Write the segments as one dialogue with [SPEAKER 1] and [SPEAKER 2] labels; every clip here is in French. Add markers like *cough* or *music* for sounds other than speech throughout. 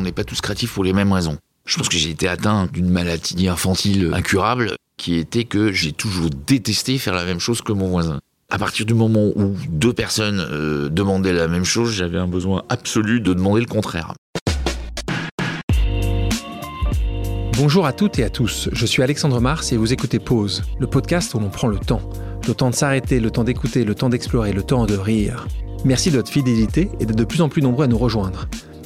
[SPEAKER 1] On n'est pas tous créatifs pour les mêmes raisons. Je pense que j'ai été atteint d'une maladie infantile incurable qui était que j'ai toujours détesté faire la même chose que mon voisin. À partir du moment où deux personnes euh, demandaient la même chose, j'avais un besoin absolu de demander le contraire.
[SPEAKER 2] Bonjour à toutes et à tous, je suis Alexandre Mars et vous écoutez Pause, le podcast où l'on prend le temps. Le temps de s'arrêter, le temps d'écouter, le temps d'explorer, le temps de rire. Merci de votre fidélité et d'être de plus en plus nombreux à nous rejoindre.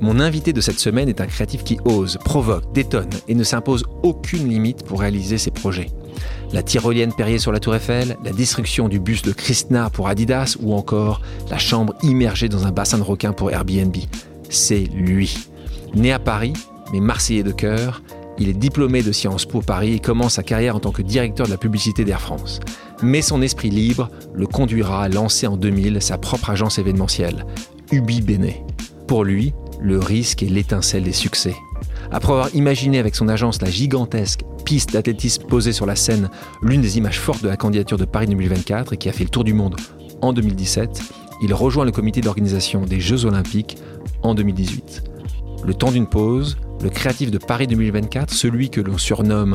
[SPEAKER 2] Mon invité de cette semaine est un créatif qui ose, provoque, détonne et ne s'impose aucune limite pour réaliser ses projets. La tyrolienne Perrier sur la Tour Eiffel, la destruction du bus de Krishna pour Adidas ou encore la chambre immergée dans un bassin de requins pour Airbnb. C'est lui. Né à Paris, mais marseillais de cœur, il est diplômé de Sciences Po Paris et commence sa carrière en tant que directeur de la publicité d'Air France. Mais son esprit libre le conduira à lancer en 2000 sa propre agence événementielle, Ubi Bene. Pour lui, le risque est l'étincelle des succès. Après avoir imaginé avec son agence la gigantesque piste d'athlétisme posée sur la scène, l'une des images fortes de la candidature de Paris 2024 et qui a fait le tour du monde en 2017, il rejoint le comité d'organisation des Jeux Olympiques en 2018. Le temps d'une pause, le créatif de Paris 2024, celui que l'on surnomme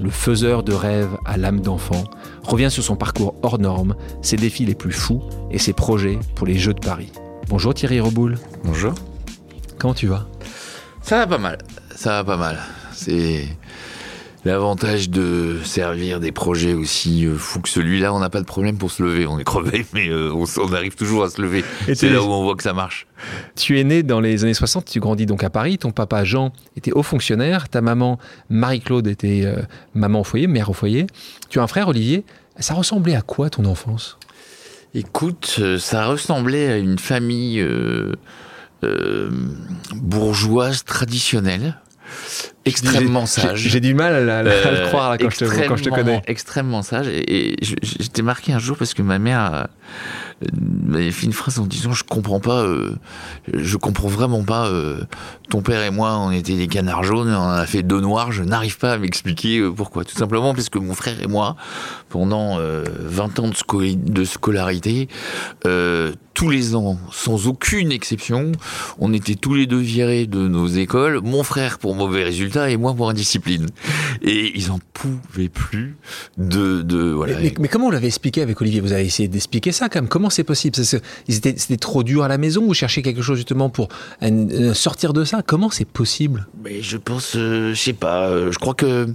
[SPEAKER 2] le faiseur de rêves à l'âme d'enfant, revient sur son parcours hors norme, ses défis les plus fous et ses projets pour les Jeux de Paris. Bonjour Thierry Reboul.
[SPEAKER 1] Bonjour.
[SPEAKER 2] Comment tu vas?
[SPEAKER 1] Ça va pas mal. Ça va pas mal. C'est l'avantage de servir des projets aussi euh, fous que celui-là. On n'a pas de problème pour se lever. On est crevé, *laughs* mais euh, on, arrive toujours à se lever. C'est là où on voit que ça marche.
[SPEAKER 2] Tu es né dans les années 60. Tu grandis donc à Paris. Ton papa Jean était haut fonctionnaire. Ta maman Marie-Claude était euh, maman au foyer, mère au foyer. Tu as un frère Olivier. Ça ressemblait à quoi ton enfance?
[SPEAKER 1] Écoute, ça ressemblait à une famille. Euh, bourgeoise traditionnelle, extrêmement sage.
[SPEAKER 2] J'ai du mal à, le euh, croire quand, je te, connais.
[SPEAKER 1] Extrêmement sage. Et, j'étais marqué un jour parce que ma mère m'avait fait une phrase en disant je comprends pas, euh, je comprends vraiment pas. ton père et moi, on était des canards jaunes, on en a fait deux noirs. Je n'arrive pas à m'expliquer pourquoi. Tout simplement parce que mon frère et moi, pendant 20 ans de, de scolarité, tous les ans, sans aucune exception, on était tous les deux virés de nos écoles, mon frère pour mauvais résultats et moi pour indiscipline. Et ils en pouvaient plus de... de voilà.
[SPEAKER 2] mais, comment vous l'avez expliqué avec Olivier? Vous avez essayé d'expliquer ça quand même. Comment c'est possible? C'était trop dur à la maison Vous cherchez quelque chose justement pour sortir de ça Comment c'est possible?
[SPEAKER 1] Mais Je pense, euh, je sais pas, euh, je crois que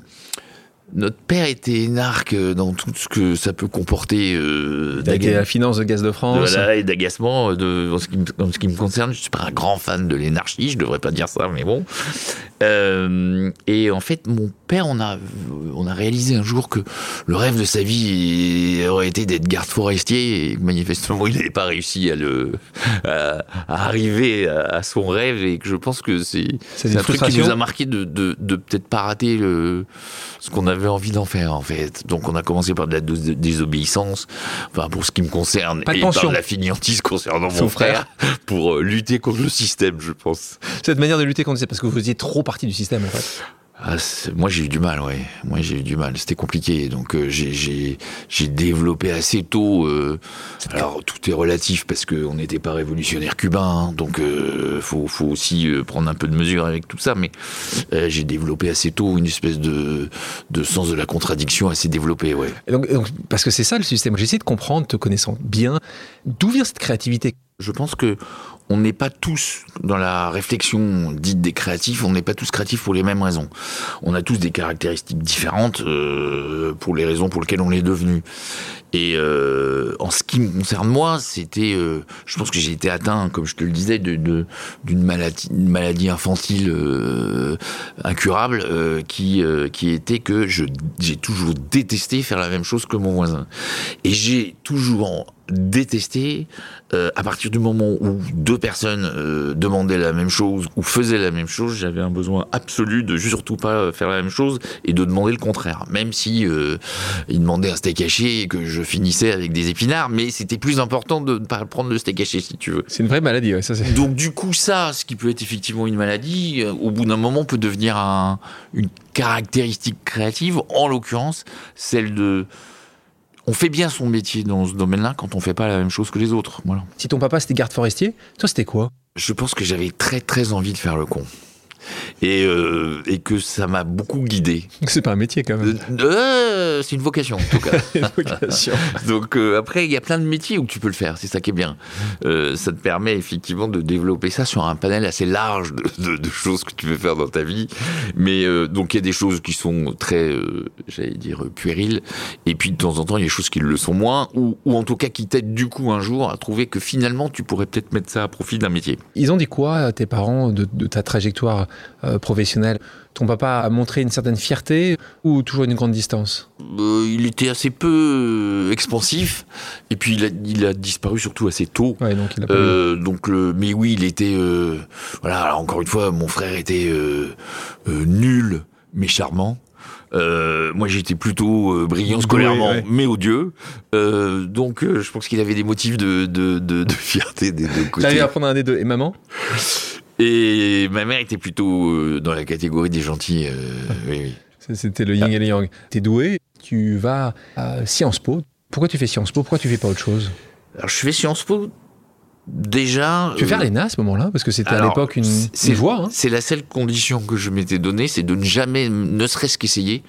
[SPEAKER 1] notre père était énarque dans tout ce que ça peut comporter.
[SPEAKER 2] Euh, la finance de gaz de France.
[SPEAKER 1] Voilà, et d'agacement. De, en, ce qui me, ce qui me concerne, je suis pas un grand fan de l'énarchie, je devrais pas dire ça, mais bon. Euh, et en fait, mon père, on a, on a réalisé un jour que le rêve de sa vie aurait été d'être garde forestier, et manifestement, il n'avait pas réussi à, le, à, arriver à, son rêve, et que je pense que c'est un truc qui nous a marqué de, de, de peut-être pas rater le, ce qu'on avait envie d'en faire, en fait. Donc, on a commencé par de la désobéissance, enfin, pour ce qui me concerne, et par la finiantise concernant mon frère, pour euh, lutter contre le système, je pense.
[SPEAKER 2] Cette manière de lutter contre le système, parce que vous étiez trop partie du système, en fait.
[SPEAKER 1] Ah, moi j'ai eu du mal, ouais. Moi j'ai eu du mal, c'était compliqué. Donc euh, j'ai développé assez tôt. Euh, alors tout est relatif parce qu'on n'était pas révolutionnaire cubain, hein, donc euh, faut, faut aussi euh, prendre un peu de mesure avec tout ça. Mais j'ai développé assez tôt une espèce de, de sens de la contradiction assez développé, ouais.
[SPEAKER 2] donc, parce que c'est ça le système. J'essaie de comprendre, te connaissant bien, d'où vient cette créativité?
[SPEAKER 1] Je pense que on n'est pas tous dans la réflexion dite des créatifs, on n'est pas tous créatifs pour les mêmes raisons. On a tous des caractéristiques différentes euh, pour les raisons pour lesquelles on est devenu. Et euh, en ce qui me concerne moi, c'était, euh, je pense que j'ai été atteint, comme je te le disais, d'une de, d'une maladie, maladie infantile euh, incurable, euh, qui euh, qui était que je j'ai toujours détesté faire la même chose que mon voisin, et j'ai toujours détesté euh, à partir du moment où deux personnes euh, demandaient la même chose ou faisaient la même chose, j'avais un besoin absolu de surtout pas faire la même chose et de demander le contraire, même si euh, ils demandaient un steak haché et que je finissais avec des épinards, mais c'était plus important de ne pas prendre le steak haché si tu veux.
[SPEAKER 2] C'est une vraie maladie, ouais, ça c'est.
[SPEAKER 1] Donc du coup ça, ce qui peut être effectivement une maladie, euh, au bout d'un moment peut devenir un- une caractéristique créative, en l'occurrence celle de... On fait bien son métier dans ce domaine-là quand on fait pas la même chose que les autres. Voilà.
[SPEAKER 2] Si ton papa c'était garde forestier, toi c'était quoi?
[SPEAKER 1] Je pense que j'avais très très envie de faire le con. Et, euh, et que ça m'a beaucoup guidé.
[SPEAKER 2] C'est pas un métier quand même.
[SPEAKER 1] Euh, euh, c'est une vocation en tout cas. *laughs*
[SPEAKER 2] Une vocation. *laughs*
[SPEAKER 1] Donc après, il y a plein de métiers où tu peux le faire, c'est ça qui est bien. Ça te permet effectivement de développer ça sur un panel assez large de, de- de choses que tu veux faire dans ta vie. Mais donc il y a des choses qui sont très, j'allais dire, puériles. Et puis de temps en temps, il y a des choses qui le sont moins, ou, ou en tout cas qui t'aident du coup un jour à trouver que finalement, tu pourrais peut-être mettre ça à profit d'un métier.
[SPEAKER 2] Ils ont dit quoi, tes parents, de, de ta trajectoire euh, professionnelle Ton papa a montré une certaine fierté ou toujours une grande distance?
[SPEAKER 1] Euh, il était assez peu euh, expansif, et puis il a, il a disparu surtout assez tôt.
[SPEAKER 2] Ouais, donc il a pas eu-
[SPEAKER 1] Euh, donc le, mais oui, il était voilà. alors encore une fois, mon frère était nul mais charmant. Euh, moi, j'étais plutôt euh, brillant scolairement, mais odieux. Euh, donc, je pense qu'il avait des motifs de, de, de, de fierté des deux côtés.
[SPEAKER 2] Prendre un des deux. Et maman?
[SPEAKER 1] Et ma mère était plutôt euh, dans la catégorie des gentils. euh, *laughs* oui, oui.
[SPEAKER 2] C'était le yin et le yang. T'es doué, tu vas à Sciences Po. Pourquoi tu fais Sciences Po? Pourquoi tu fais pas autre chose?
[SPEAKER 1] Alors, je fais Sciences Po déjà.
[SPEAKER 2] Tu veux faire
[SPEAKER 1] euh,
[SPEAKER 2] l'ENA à ce moment-là? Parce que c'était à l'époque une,
[SPEAKER 1] c'est-
[SPEAKER 2] une voie. hein.
[SPEAKER 1] C'est la seule condition que je m'étais donnée, c'est de ne jamais, ne serait-ce qu'essayer.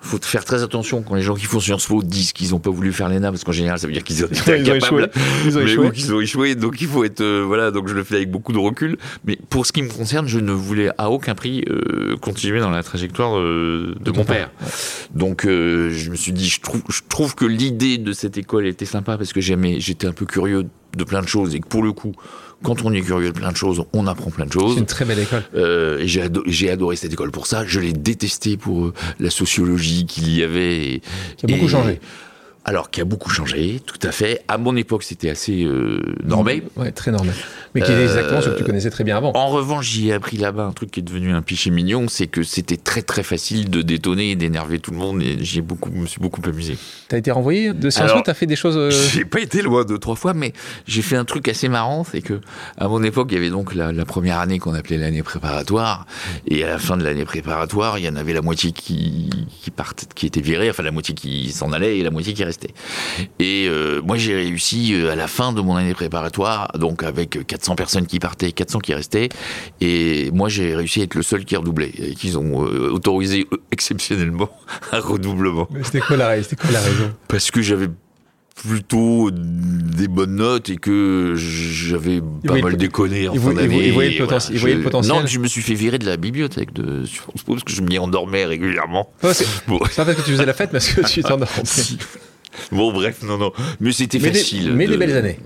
[SPEAKER 1] faut faire très attention quand les gens qui font Sciences Po disent qu'ils n'ont pas voulu faire l'ENA, parce qu'en général, ça veut dire qu'ils ont *laughs* été
[SPEAKER 2] Ils ont échoué. Ils ont
[SPEAKER 1] Mais
[SPEAKER 2] échoué.
[SPEAKER 1] ont échoué, donc il faut être euh, voilà, donc je le fais avec beaucoup de recul. Mais pour ce qui me concerne, je ne voulais à aucun prix euh, continuer dans la trajectoire euh, de, mon
[SPEAKER 2] père.
[SPEAKER 1] père. Donc euh, je me suis dit, je trouve, je trouve que l'idée de cette école était sympa parce que j'aimais, j'étais un peu curieux de plein de choses et que pour le coup, quand on est curieux de plein de choses, on apprend plein de choses.
[SPEAKER 2] C'est une très belle école.
[SPEAKER 1] Euh, et j'ai ado- j'ai adoré cette école pour ça. Je l'ai détesté pour euh, la sociologie qu'il y avait. et-
[SPEAKER 2] Qui a beaucoup
[SPEAKER 1] et-
[SPEAKER 2] changé.
[SPEAKER 1] Alors, qui a beaucoup changé, tout à fait. À mon époque, c'était assez euh, normé.
[SPEAKER 2] Ouais, très normal. Mais qui est
[SPEAKER 1] Euh,
[SPEAKER 2] exactement ce que tu connaissais très bien avant.
[SPEAKER 1] En revanche, j'y ai appris là-bas un truc qui est devenu un péché mignon, c'est que c'était très très facile de détonner et d'énerver tout le monde. Et j'ai beaucoup, me suis beaucoup amusé.
[SPEAKER 2] T'as été renvoyé de Sciences Po T'as fait des choses. euh,
[SPEAKER 1] J'ai pas été loin deux trois fois, mais j'ai fait un truc assez marrant, c'est que à mon époque, il y avait donc la, la première année qu'on appelait l'année préparatoire, et à la fin de l'année préparatoire, il y en avait la moitié qui qui partait, qui était virée, enfin la moitié qui s'en allait et la moitié qui restait. Et euh, moi, j'ai réussi euh, à la fin de mon année préparatoire, donc avec 400 personnes qui partaient, 400 qui restaient, et moi, j'ai réussi à être le seul qui redoublait, et qu'ils ont euh, autorisé euh, exceptionnellement *laughs* un redoublement
[SPEAKER 2] mais C'était quoi la C'était quoi la raison?
[SPEAKER 1] Parce que j'avais plutôt des bonnes notes et que j'avais pas mal déconné en fin d'année.
[SPEAKER 2] il voyait le potentiel- le
[SPEAKER 1] Je-
[SPEAKER 2] potentiel?
[SPEAKER 1] Non, je me suis fait virer de la bibliothèque de Sciences Po parce que je m'y endormais régulièrement.
[SPEAKER 2] Oh, C'est *laughs*
[SPEAKER 1] Bon,
[SPEAKER 2] pas parce que tu faisais la fête, parce que tu *laughs* t'endors.
[SPEAKER 1] Bon, bref, non, non. Mais c'était facile.
[SPEAKER 2] des, mais
[SPEAKER 1] de-
[SPEAKER 2] des belles années.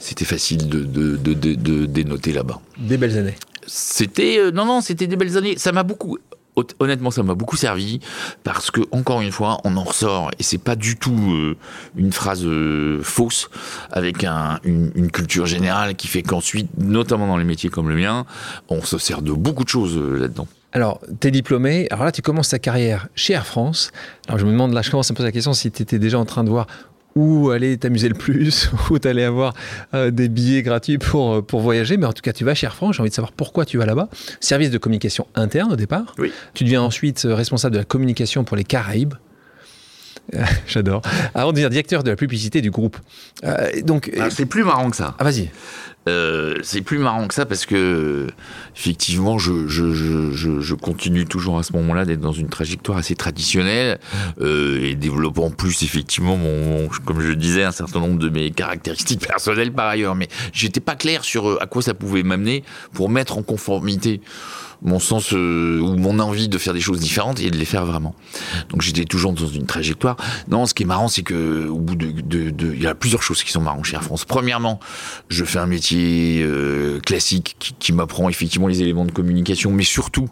[SPEAKER 1] C'était facile de, de, de, de- de dénoter là-bas.
[SPEAKER 2] Des belles années.
[SPEAKER 1] C'était euh, non non, c'était des belles années. Ça m'a beaucoup hon- honnêtement, ça m'a beaucoup servi parce que encore une fois, on en ressort et c'est pas du tout euh, une phrase euh, fausse avec un- une, une culture générale qui fait qu'ensuite, notamment dans les métiers comme le mien, on se sert de beaucoup de choses là-dedans.
[SPEAKER 2] Alors, t'es diplômé, alors là, tu commences ta carrière chez Air France. Alors, je me demande, là, je commence à me poser la question si tu étais déjà en train de voir où aller t'amuser le plus, *laughs* où t'allais avoir euh, des billets gratuits pour, euh, pour voyager. Mais en tout cas, tu vas chez Air France, j'ai envie de savoir pourquoi tu vas là-bas. Service de communication interne au départ.
[SPEAKER 1] Oui.
[SPEAKER 2] Tu deviens ensuite euh, responsable de la communication pour les Caraïbes. *laughs* J'adore. Avant de devenir directeur de la publicité du groupe. Euh, donc,
[SPEAKER 1] Ah, c'est plus marrant que ça.
[SPEAKER 2] ah, vas-y.
[SPEAKER 1] Euh, c'est plus marrant que ça parce que effectivement, je, continue toujours à ce moment-là d'être dans une trajectoire assez traditionnelle euh, et développant plus effectivement comme je disais, un certain nombre de mes caractéristiques *laughs* personnelles par ailleurs. Mais j'étais pas clair sur euh, à quoi ça pouvait m'amener pour mettre en conformité mon sens euh, ou mon envie de faire des choses différentes et de les faire vraiment. Donc j'étais toujours dans une trajectoire. Non, ce qui est marrant, c'est que au bout de, de, de- il y a plusieurs choses qui sont marrantes chez Air France. Premièrement, je fais un métier euh, classique qui, qui m'apprend effectivement les éléments de communication, mais surtout,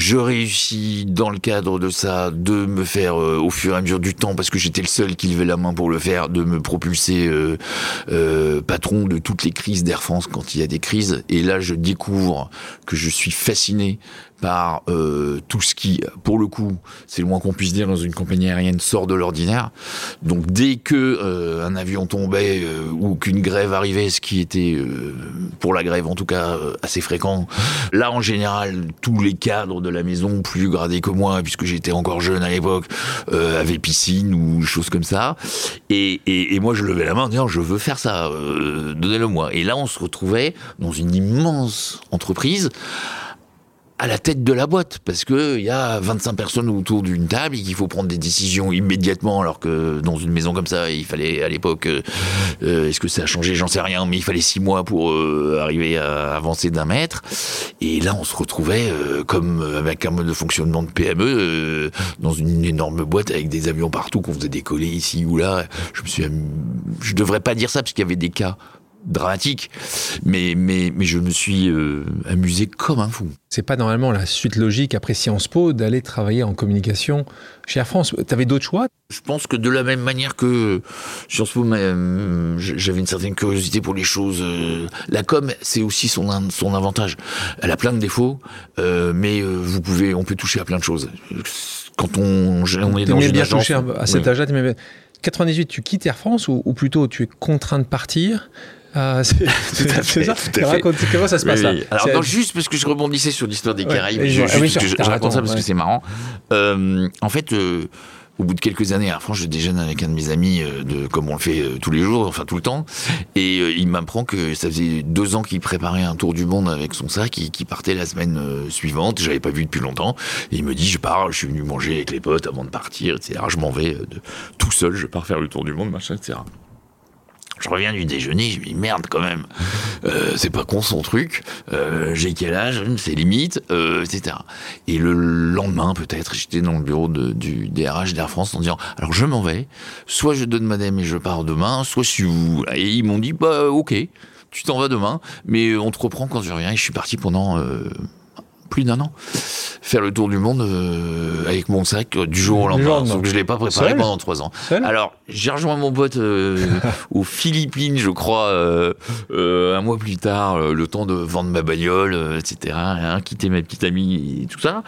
[SPEAKER 1] je réussis dans le cadre de ça de me faire euh, au fur et à mesure du temps, parce que j'étais le seul qui levait la main pour le faire, de me propulser euh, euh, patron de toutes les crises d'Air France quand il y a des crises. Et là, je découvre que je suis fasciné par euh, tout ce qui, pour le coup, c'est le moins qu'on puisse dire dans une compagnie aérienne, sort de l'ordinaire. Donc dès que euh, un avion tombait euh, ou qu'une grève arrivait, ce qui était euh, pour la grève en tout cas euh, assez fréquent, là en général tous les cadres de la maison plus gradés que moi, puisque j'étais encore jeune à l'époque, euh, avaient piscine ou choses comme ça. Et, et, et moi je levais la main en disant je veux faire ça, donnez-le moi. Et là on se retrouvait dans une immense entreprise à la tête de la boîte parce que il y a 25 personnes autour d'une table et qu'il faut prendre des décisions immédiatement alors que dans une maison comme ça il fallait à l'époque euh, euh, est-ce que ça a changé? J'en sais rien mais il fallait six mois pour euh, arriver à avancer d'un mètre. Et là on se retrouvait euh, comme avec un mode de fonctionnement de PME dans une énorme boîte avec des avions partout qu'on faisait décoller ici ou là. Je me suis je devrais pas dire ça parce qu'il y avait des cas dramatiques mais mais mais je me suis euh, amusé comme un fou
[SPEAKER 2] C'est pas normalement la suite logique après Sciences Po d'aller travailler en communication chez Air France. T'avais d'autres choix?
[SPEAKER 1] Je pense que de la même manière que Sciences Po, euh, j'avais une certaine curiosité pour les choses. euh, La com, c'est aussi son son avantage. Elle a plein de défauts, euh, mais euh, vous pouvez, on peut toucher à plein de choses. Quand on, on est dans une
[SPEAKER 2] bien
[SPEAKER 1] agence,
[SPEAKER 2] toucher à, à cet
[SPEAKER 1] oui.
[SPEAKER 2] âge-là. t'aimais bien- 98, tu quittes Air France ou, ou plutôt tu es contraint de partir? Ah, *laughs* c'est- ça
[SPEAKER 1] tout à fait.
[SPEAKER 2] Raconte, Comment ça se passe
[SPEAKER 1] Oui,
[SPEAKER 2] là.
[SPEAKER 1] Alors non, juste parce que je rebondissais sur l'histoire des
[SPEAKER 2] Ouais,
[SPEAKER 1] Caraïbes, je,
[SPEAKER 2] ah oui, je-
[SPEAKER 1] je, raconte ça parce
[SPEAKER 2] ouais.
[SPEAKER 1] que c'est marrant. Euh, en fait, euh, au bout de quelques années, à France, je déjeune avec un de mes amis, euh, de, comme on le fait tous les jours, enfin tout le temps, et il m'apprend que ça faisait deux ans qu'il préparait un tour du monde avec son sac et qu'il partait la semaine suivante. J'avais pas vu depuis longtemps. Et il me dit, je pars, je suis venu manger avec les potes avant de partir, etc. Je m'en vais de, tout seul, je pars faire le tour du monde, machin, etc. Je reviens du déjeuner, je me dis merde quand même, euh, c'est pas con son truc, euh, j'ai quel âge, c'est limite, euh, etc. Et le lendemain peut-être, j'étais dans le bureau du DRH d'Air France en disant alors je m'en vais, soit je donne madame et je pars demain, soit si vous... Et ils m'ont dit bah ok, tu t'en vas demain, mais on te reprend quand je reviens. Et je suis parti pendant... plus d'un an, faire le tour du monde euh, avec mon sac euh, du jour au lendemain. Sauf que je l'ai pas préparé
[SPEAKER 2] Seul
[SPEAKER 1] pendant trois ans.
[SPEAKER 2] Seul
[SPEAKER 1] Alors, j'ai rejoint mon pote euh, *laughs* aux Philippines, je crois, euh, euh, un mois plus tard, euh, le temps de vendre ma bagnole, euh, etc., hein, quitter ma petite amie et tout ça,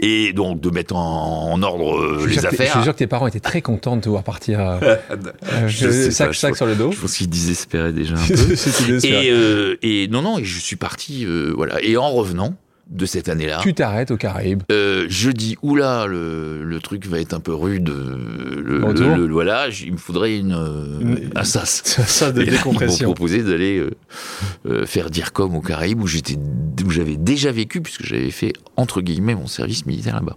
[SPEAKER 1] et donc de mettre en, en ordre les
[SPEAKER 2] t'es- Je
[SPEAKER 1] affaires.
[SPEAKER 2] suis sûr que tes parents étaient très contents de te voir partir. *laughs*
[SPEAKER 1] Je
[SPEAKER 2] sac,
[SPEAKER 1] pas,
[SPEAKER 2] sac sur le dos.
[SPEAKER 1] Je pense qu'ils désespéraient déjà un *laughs* peu. Et, euh, et non, non, et je suis parti, euh, voilà. Et en revenant de cette année-là,
[SPEAKER 2] Tu t'arrêtes aux Caraïbes.
[SPEAKER 1] euh, je dis oula le, le truc va être un peu rude euh, le,
[SPEAKER 2] Retour.
[SPEAKER 1] le- le- voilà j- il me faudrait une, euh,
[SPEAKER 2] Une-
[SPEAKER 1] un sas *laughs*
[SPEAKER 2] Ça de
[SPEAKER 1] Et là, ils m'ont
[SPEAKER 2] décompression.
[SPEAKER 1] proposé d'aller euh, euh, faire DIRCOM aux Caraïbes où j'étais où j'avais déjà vécu puisque j'avais fait entre guillemets mon service militaire là-bas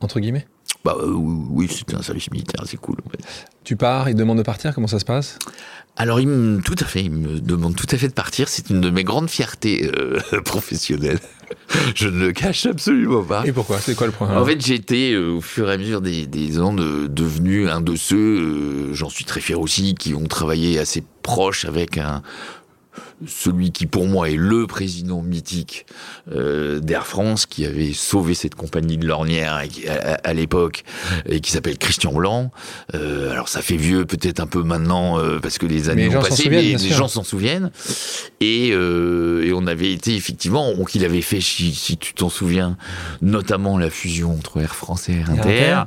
[SPEAKER 2] Entre guillemets?
[SPEAKER 1] Bah euh, oui c'était un service militaire c'est cool en fait.
[SPEAKER 2] Tu pars, ils te demandent de partir, comment ça se passe?
[SPEAKER 1] Alors il me, tout à fait il me demande tout à fait de partir. C'est une de mes grandes fiertés euh, *laughs* professionnelles. Je ne le cache absolument pas.
[SPEAKER 2] Et pourquoi? C'est quoi le point?
[SPEAKER 1] En fait, été, euh, au fur et à mesure des, des ans, de- devenu un de ceux, euh, j'en suis très fier aussi, qui ont travaillé assez proche avec un celui qui pour moi est le président mythique euh, d'Air France, qui avait sauvé cette compagnie de l'ornière et à, à- à l'époque, et qui s'appelle Christian Blanc. Euh, alors ça fait vieux peut-être un peu maintenant, euh, parce que les années ont passé, mais les gens s'en souviennent. Et, euh, et on avait été effectivement, donc il avait fait, si, si tu t'en souviens, notamment la fusion entre Air France et Air
[SPEAKER 2] Inter.
[SPEAKER 1] Inter.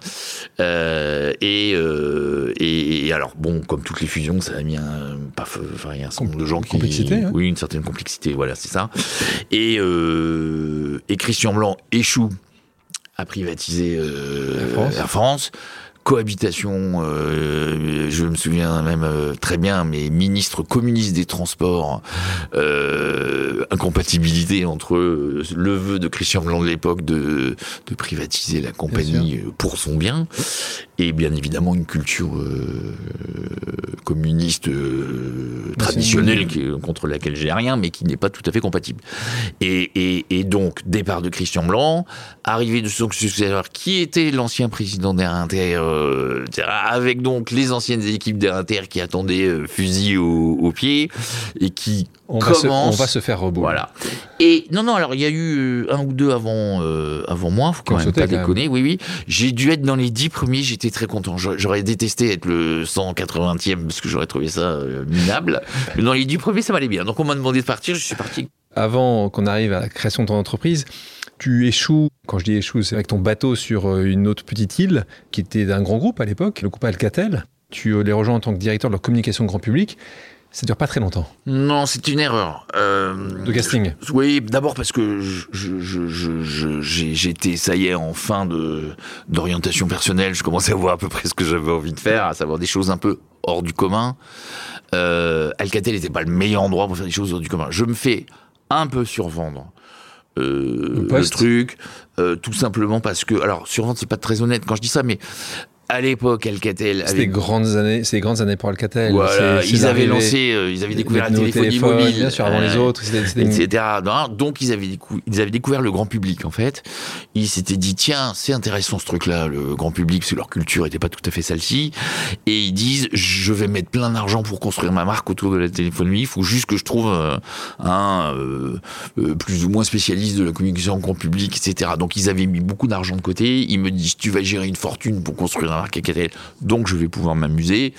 [SPEAKER 1] Euh, et, euh, et, et alors bon, comme toutes les fusions, ça a mis un, pas, enfin, il y a un certain nombre de gens qui,
[SPEAKER 2] Complexité, hein.
[SPEAKER 1] oui, une certaine complexité, voilà, c'est ça. Et, euh, et Christian Blanc échoue à privatiser euh,
[SPEAKER 2] Air France.
[SPEAKER 1] Air France cohabitation. Euh, je me souviens même euh, très bien, mes ministres communistes des transports, euh, incompatibilité entre le vœu de Christian Blanc de l'époque de, de privatiser la compagnie pour son bien, et bien évidemment une culture communiste traditionnelle contre laquelle j'ai rien, mais qui n'est pas tout à fait compatible. Et, et, et donc départ de Christian Blanc, arrivée de son successeur qui était l'ancien président d'Air Inter, euh, avec donc les anciennes équipes d'Air Inter qui attendaient euh, fusil au, au, pied et qui
[SPEAKER 2] on
[SPEAKER 1] commencent.
[SPEAKER 2] Va se, on va se faire rebond.
[SPEAKER 1] Voilà. Et non, non, alors il y a eu euh, un ou deux avant, euh, avant moi, faut quand même pas déconner. Oui, oui. J'ai dû être dans les dix premiers, j'étais très content. J'aurais détesté être le 180e parce que j'aurais trouvé ça euh, minable. Mais dans les dix premiers, ça m'allait bien. Donc on m'a demandé de partir, je suis parti.
[SPEAKER 2] Avant qu'on arrive à la création de ton entreprise, tu échoues, quand je dis échoues, c'est avec ton bateau sur une autre petite île qui était d'un grand groupe à l'époque, le groupe Alcatel. Tu les rejoins en tant que directeur de leur communication grand public. Ça dure pas très longtemps.
[SPEAKER 1] Non, c'est une erreur.
[SPEAKER 2] Euh, de casting
[SPEAKER 1] Oui, d'abord parce que j'étais, ça y est, en fin de d'orientation personnelle. Je commençais à voir à peu près ce que j'avais envie de faire, à savoir des choses un peu hors du commun. Euh, Alcatel n'était pas le meilleur endroit pour faire des choses hors du commun. Je me fais un peu survendre. Euh, le, le, truc, euh, tout simplement parce que, alors survendre c'est pas très honnête quand je dis ça, mais à l'époque, Alcatel.
[SPEAKER 2] C'était des grandes années, c'est grandes années pour Alcatel.
[SPEAKER 1] Voilà, ils avaient lancé, euh, ils avaient découvert la téléphonie mobile,
[SPEAKER 2] bien sûr, avant euh, les autres,
[SPEAKER 1] etc. Donc ils avaient, ils avaient découvert le grand public en fait. Ils s'étaient dit tiens, c'est intéressant ce truc-là, le grand public, parce que leur culture était pas tout à fait celle-ci. Et ils disent je vais mettre plein d'argent pour construire ma marque autour de la téléphonie. Il faut juste que je trouve euh, un euh, plus ou moins spécialiste de la communication grand public, etc. Donc ils avaient mis beaucoup d'argent de côté. Ils me disent tu vas gérer une fortune pour construire un donc je vais pouvoir m'amuser.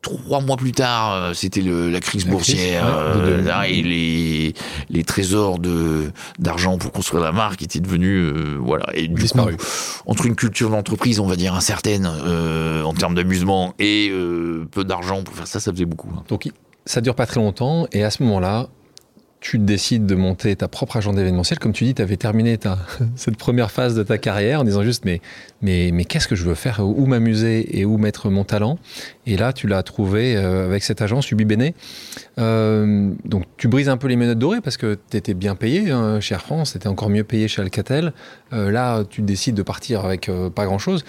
[SPEAKER 1] Trois mois plus tard, euh, c'était la crise boursière euh, et les, les trésors de d'argent pour construire la marque étaient devenus euh, voilà et du coup, entre une culture d'entreprise, on va dire incertaine en termes d'amusement et peu d'argent pour faire ça, ça faisait beaucoup. Hein.
[SPEAKER 2] Donc ça dure pas très longtemps et à ce moment-là, tu décides de monter ta propre agenda événementiel. Comme tu dis, tu avais terminé ta, *laughs* cette première phase de ta carrière en disant juste mais, mais, mais qu'est-ce que je veux faire? Où m'amuser et où mettre mon talent? Et là, tu l'as trouvé euh, avec cette agence Ubi Bene. Euh, donc, tu brises un peu les menottes dorées parce que tu étais bien payé hein, chez Air France, tu étais encore mieux payé chez Alcatel. Euh, là, tu décides de partir avec pas grand-chose.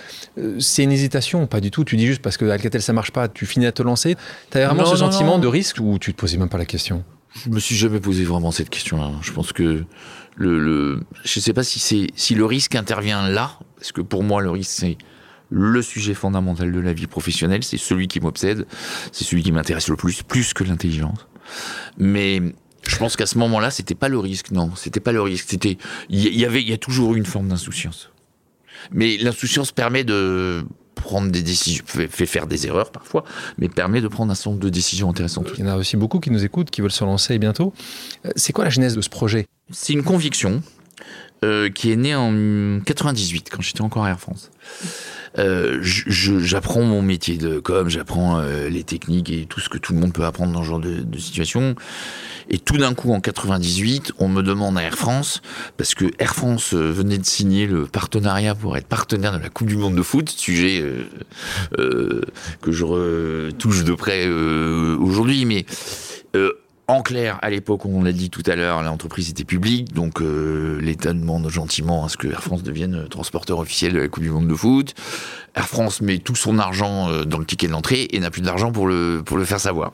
[SPEAKER 2] c'est une hésitation, pas du tout. Tu dis juste parce que Alcatel ça marche pas, tu finis à te lancer. Tu as vraiment ce sentiment de risque ou tu te posais même pas la question?
[SPEAKER 1] Je me suis jamais posé vraiment cette question-là. Je pense que le, le je sais pas si c'est si le risque intervient là, parce que pour moi le risque c'est le sujet fondamental de la vie professionnelle, c'est celui qui m'obsède, c'est celui qui m'intéresse le plus, plus que l'intelligence. Mais je pense qu'à ce moment-là, c'était pas le risque, non, c'était pas le risque. C'était, il y, avait, il y a toujours eu une forme d'insouciance. Mais l'insouciance permet de prendre des décisions, fait faire des erreurs parfois, mais permet de prendre un certain nombre de décisions intéressantes.
[SPEAKER 2] Il y en a aussi beaucoup qui nous écoutent, qui veulent se lancer bientôt. Euh, c'est quoi la genèse de ce projet?
[SPEAKER 1] C'est une conviction euh, qui est née en 98, quand j'étais encore à Air France. Euh, j'apprends mon métier de com, j'apprends euh, les techniques et tout ce que tout le monde peut apprendre dans ce genre de, situation. Et tout d'un coup, en 98, on me demande à Air France, parce que Air France venait de signer le partenariat pour être partenaire de la Coupe du Monde de foot, sujet que je touche de près aujourd'hui, mais en clair, à l'époque, on l'a dit tout à l'heure, l'entreprise était publique, donc euh, l'État demande gentiment à ce que Air France devienne transporteur officiel de la Coupe du Monde de foot. Air France met tout son argent euh, dans le ticket d'entrée et n'a plus d'argent pour le pour le faire savoir.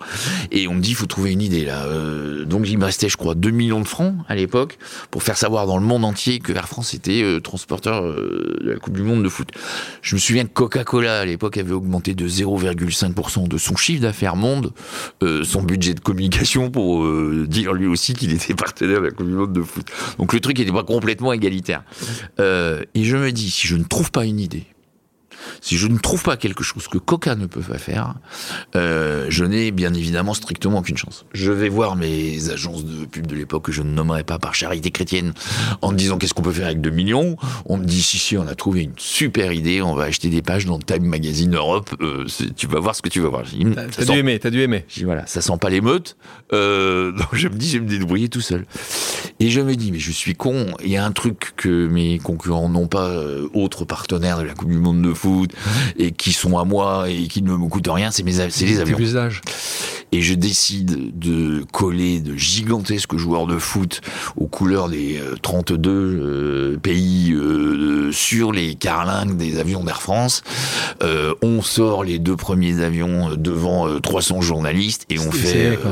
[SPEAKER 1] Et on me dit, il faut trouver une idée là. Euh, donc il me restait, je crois, 2 millions de francs à l'époque pour faire savoir dans le monde entier que Air France était transporteur de la Coupe du Monde de foot. Je me souviens que Coca-Cola à l'époque avait augmenté de 0,5% de son chiffre d'affaires monde, son budget de communication pour euh, dire lui aussi qu'il était partenaire de la Coupe du Monde de foot. Donc le truc n'était pas complètement égalitaire. Euh, et je me dis, si je ne trouve pas une idée, Si je ne trouve pas quelque chose que Coca ne peut pas faire, euh, je n'ai bien évidemment strictement aucune chance. Je vais voir mes agences de pub de l'époque que je ne nommerai pas par charité chrétienne en me disant qu'est-ce qu'on peut faire avec 2 millions? On me dit si si, on a trouvé une super idée, on va acheter des pages dans Time Magazine Europe. euh, tu vas voir ce que tu vas voir.
[SPEAKER 2] T'as
[SPEAKER 1] sent-
[SPEAKER 2] dû aimer, t'as dû aimer.
[SPEAKER 1] je dis voilà, ça sent pas l'émeute. Euh, *laughs* donc je me dis, je vais me débrouiller tout seul. Et je me dis, mais je suis con. Il y a un truc que mes concurrents n'ont pas, euh, autres partenaires de la Coupe du Monde de foot, et qui sont à moi et qui ne me coûtent rien, c'est mes, c'est les avions. Et je décide de coller de gigantesques joueurs de foot aux couleurs des euh, 32 euh, pays euh, sur les carlingues des avions d'Air France. Euh, on sort les deux premiers avions euh, devant euh, 300 journalistes et on fait euh,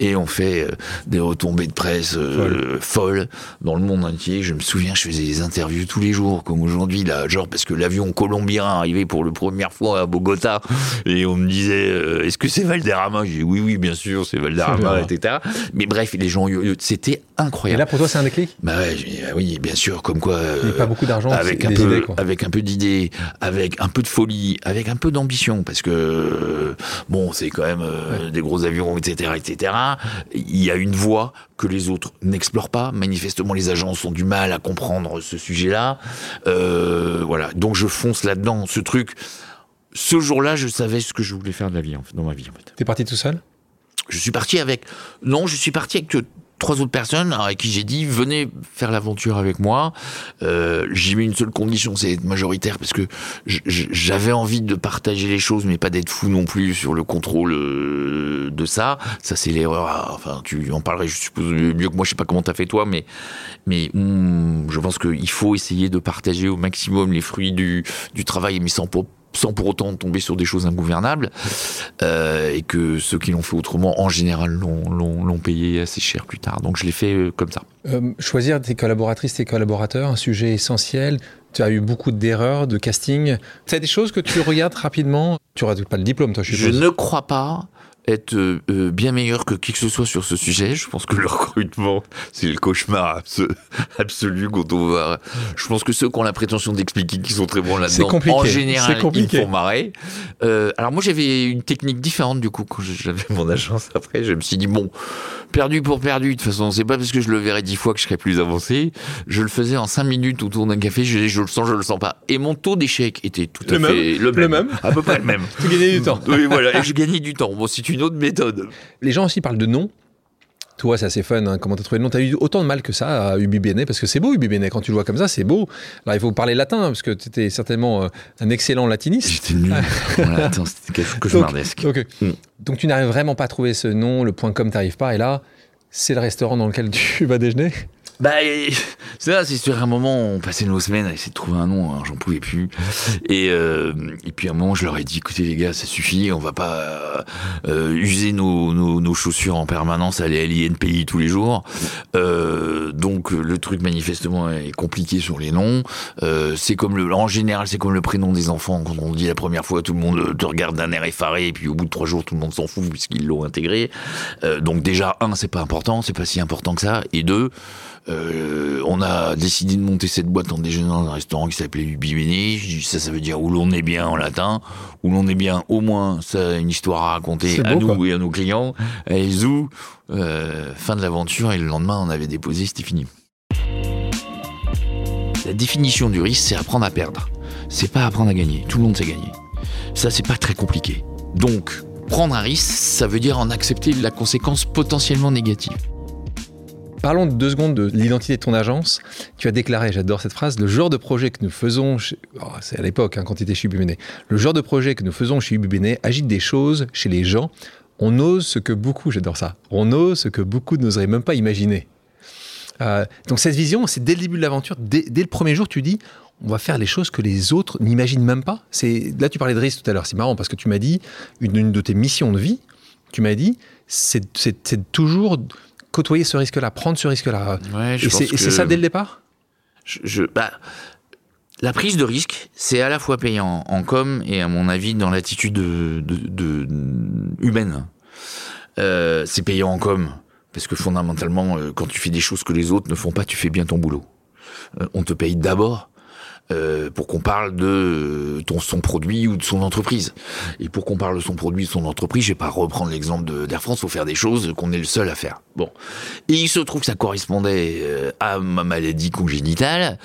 [SPEAKER 1] et on fait euh, des retombées de presse euh, folles dans le monde entier. Je me souviens, je faisais des interviews tous les jours, comme aujourd'hui, là, genre parce que l'avion colombien arrivait pour la première fois à Bogota, et on me disait, euh, est-ce que c'est Valderrama? J'ai dit, oui, oui, bien sûr, c'est Valderrama, etc. Mais bref, les gens, c'était
[SPEAKER 2] Et
[SPEAKER 1] incroyable.
[SPEAKER 2] là, pour toi, c'est un déclic?
[SPEAKER 1] Bah ouais, j'ai dit, ah oui, bien sûr, comme quoi. Euh,
[SPEAKER 2] pas beaucoup d'argent,
[SPEAKER 1] avec un peu,
[SPEAKER 2] idées,
[SPEAKER 1] avec un peu d'idées, avec un peu de folie, avec un peu d'ambition, parce que bon, c'est quand même des gros avions, etc., etc. Il y a une voie que les autres n'explorent pas. Manifestement, les agences ont du mal à comprendre ce sujet-là. Euh, voilà, donc je fonce là-dedans. Ce truc, ce jour-là, je savais ce que je voulais faire de la vie, dans ma vie, en fait.
[SPEAKER 2] T'es parti tout seul?
[SPEAKER 1] Je suis parti avec. Non, je suis parti avec trois autres personnes avec qui j'ai dit venez faire l'aventure avec moi. Euh, j'ai mis une seule condition, c'est être majoritaire parce que j'avais envie de partager les choses, mais pas d'être fou non plus sur le contrôle euh, de ça. Ça, c'est l'erreur. à- Enfin, tu en parlerais, je suppose mieux que moi. Je sais pas comment t'as fait toi, mais hum, je pense qu'il faut essayer de partager au maximum les fruits du du travail, mais sans pour sans pour autant tomber sur des choses ingouvernables, euh, et que ceux qui l'ont fait autrement, en général, l'ont- payé assez cher plus tard. Donc je l'ai fait euh, comme ça.
[SPEAKER 2] Euh, choisir tes collaboratrices, tes collaborateurs, un sujet essentiel. Tu as eu beaucoup d'erreurs, de casting. Tu as des choses que tu regardes rapidement. Tu n'auras pas le diplôme, toi, je
[SPEAKER 1] Je ne crois pas être euh, euh, bien meilleur que qui que ce soit sur ce sujet. Je pense que *laughs* le recrutement, c'est le cauchemar abso- absolu quand on va. Je pense que ceux qui ont la prétention d'expliquer qu'ils sont très bons là-dedans, en général, ils me font marrer. Euh, alors moi, j'avais une technique différente du coup quand j'avais mon agence. Après, je me suis dit bon, perdu pour perdu. De toute façon, c'est pas parce que je le verrai dix fois que je serai plus avancé. Je le faisais en cinq minutes autour d'un café. Je, disais, je le sens, je le sens pas. Et mon taux d'échec était tout à
[SPEAKER 2] Le
[SPEAKER 1] fait
[SPEAKER 2] même,
[SPEAKER 1] le
[SPEAKER 2] le même.
[SPEAKER 1] à peu près le même. *laughs*
[SPEAKER 2] Tu gagnais du temps.
[SPEAKER 1] Oui, voilà, et je gagnais du temps. Bon, c'est une autre méthode.
[SPEAKER 2] Les gens aussi parlent de nom. Toi, c'est assez fun. hein, comment t'as trouvé le nom T'as eu autant de mal que ça à Ubibene parce que c'est beau Ubibene. Quand tu le vois comme ça, c'est beau. Alors, il faut parler latin parce que tu étais certainement euh, un excellent latiniste.
[SPEAKER 1] J'étais nul. *laughs* voilà, attends, c'était quelque- cauchemardesque.
[SPEAKER 2] Donc,
[SPEAKER 1] Mm.
[SPEAKER 2] donc tu n'arrives vraiment pas à trouver ce nom, le point com t'arrives pas. Et là, c'est le restaurant dans lequel tu *laughs* vas déjeuner.
[SPEAKER 1] Bah, c'est ça, c'est sur un moment, on passait nos semaines à essayer de trouver un nom, hein, j'en pouvais plus. Et, euh, et puis à un moment, je leur ai dit, écoutez les gars, ça suffit, on va pas euh, user nos, nos, chaussures en permanence, aller à l'INPI tous les jours. Euh, donc le truc manifestement est compliqué sur les noms. Euh, c'est comme le, en général, c'est comme le prénom des enfants. Quand on le dit la première fois, tout le monde te regarde d'un air effaré, et puis au bout de trois jours, tout le monde s'en fout puisqu'ils l'ont intégré. Euh, donc déjà, un, c'est pas important, c'est pas si important que ça. Et deux, euh, on a décidé de monter cette boîte en déjeunant dans un restaurant qui s'appelait dis, Ça, ça veut dire où l'on est bien en latin, où l'on est bien au moins, ça a une histoire à raconter à
[SPEAKER 2] beau,
[SPEAKER 1] nous
[SPEAKER 2] quoi.
[SPEAKER 1] et à nos clients. Allez, zou, euh, fin de l'aventure et le lendemain, on avait déposé, c'était fini. La définition du risque, c'est apprendre à perdre. C'est pas apprendre à gagner. Tout le monde sait gagner. Ça, c'est pas très compliqué. Donc, prendre un risque, ça veut dire en accepter la conséquence potentiellement négative.
[SPEAKER 2] Parlons de deux secondes de l'identité de ton agence. Tu as déclaré, j'adore cette phrase, le genre de projet que nous faisons, oh, c'est à l'époque hein, quand tu étais chez Ubibene, le genre de projet que nous faisons chez Ubibene agite des choses chez les gens. On ose ce que beaucoup, j'adore ça, on ose ce que beaucoup n'oseraient même pas imaginer. Euh, donc cette vision, c'est dès le début de l'aventure, dès, le premier jour, tu dis, on va faire les choses que les autres n'imaginent même pas. C'est là tu parlais de risque tout à l'heure, c'est marrant parce que tu m'as dit une, une de tes missions de vie, tu m'as dit, c'est toujours côtoyer ce risque-là, prendre ce risque-là.
[SPEAKER 1] Ouais,
[SPEAKER 2] Et c'est ça dès le départ?
[SPEAKER 1] Je, je- bah, la prise de risque, c'est à la fois payant en com et à mon avis dans l'attitude de, de- de- humaine. Euh, c'est payant en com parce que fondamentalement, euh, quand tu fais des choses que les autres ne font pas, tu fais bien ton boulot. Euh, on te paye d'abord euh, pour qu'on parle de ton, son produit ou de son entreprise. Et pour qu'on parle de son produit de son entreprise, je vais pas reprendre l'exemple d'Air France, faut faire des choses qu'on est le seul à faire. Bon. Et il se trouve que ça correspondait euh, à ma maladie congénitale.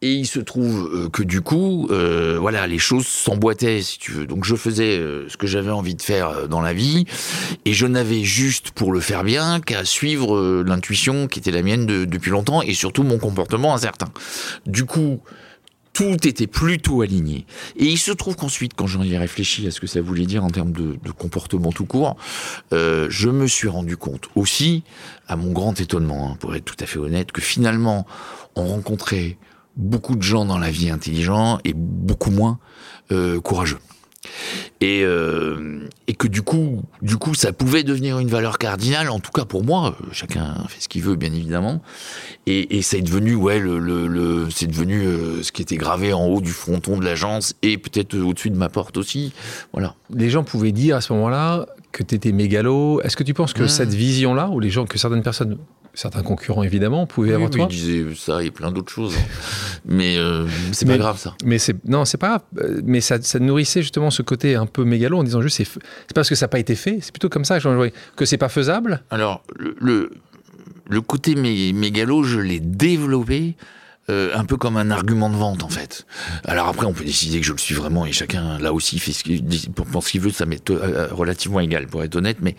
[SPEAKER 1] Et il se trouve euh, que du coup, euh, voilà, les choses s'emboîtaient, si tu veux. Donc je faisais euh, ce que j'avais envie de faire euh, dans la vie, et je n'avais juste pour le faire bien qu'à suivre euh, l'intuition qui était la mienne de- depuis longtemps, et surtout mon comportement incertain. Du coup, tout était plutôt aligné. Et il se trouve qu'ensuite, quand j'en ai réfléchi à ce que ça voulait dire en termes de, comportement tout court, euh, je me suis rendu compte aussi, à mon grand étonnement, hein, pour être tout à fait honnête, que finalement, on rencontrait beaucoup de gens dans la vie intelligents et beaucoup moins euh, courageux. Et, euh, et que du coup, du coup, ça pouvait devenir une valeur cardinale, en tout cas pour moi. euh, Chacun fait ce qu'il veut, bien évidemment. Et, et c'est devenu, ouais, le, le, le- c'est devenu euh, ce qui était gravé en haut du fronton de l'agence et peut-être au-dessus de ma porte aussi. Voilà.
[SPEAKER 2] Les gens pouvaient dire à ce moment-là que tu étais mégalo. Est-ce que tu penses que
[SPEAKER 1] Ouais.
[SPEAKER 2] cette vision-là, ou les gens, que certaines personnes, certains concurrents évidemment, pouvaient
[SPEAKER 1] Oui,
[SPEAKER 2] avoir toi
[SPEAKER 1] il disait ça et plein d'autres choses. *laughs* mais euh, c'est pas grave ça.
[SPEAKER 2] Mais c'est non, c'est pas grave. Euh, Mais ça, ça nourrissait justement ce côté un peu mégalo en disant juste c'est f- c'est parce que ça n'a pas été fait. C'est plutôt comme ça que que c'est pas faisable.
[SPEAKER 1] Alors, le, le, le côté mé- mégalo, je l'ai développé euh, un peu comme un argument de vente, en fait. Alors après, on peut décider que je le suis vraiment, et chacun, là aussi, fait ce qu'il pense ce qu'il veut, ça m'est euh, relativement égal, pour être honnête, mais,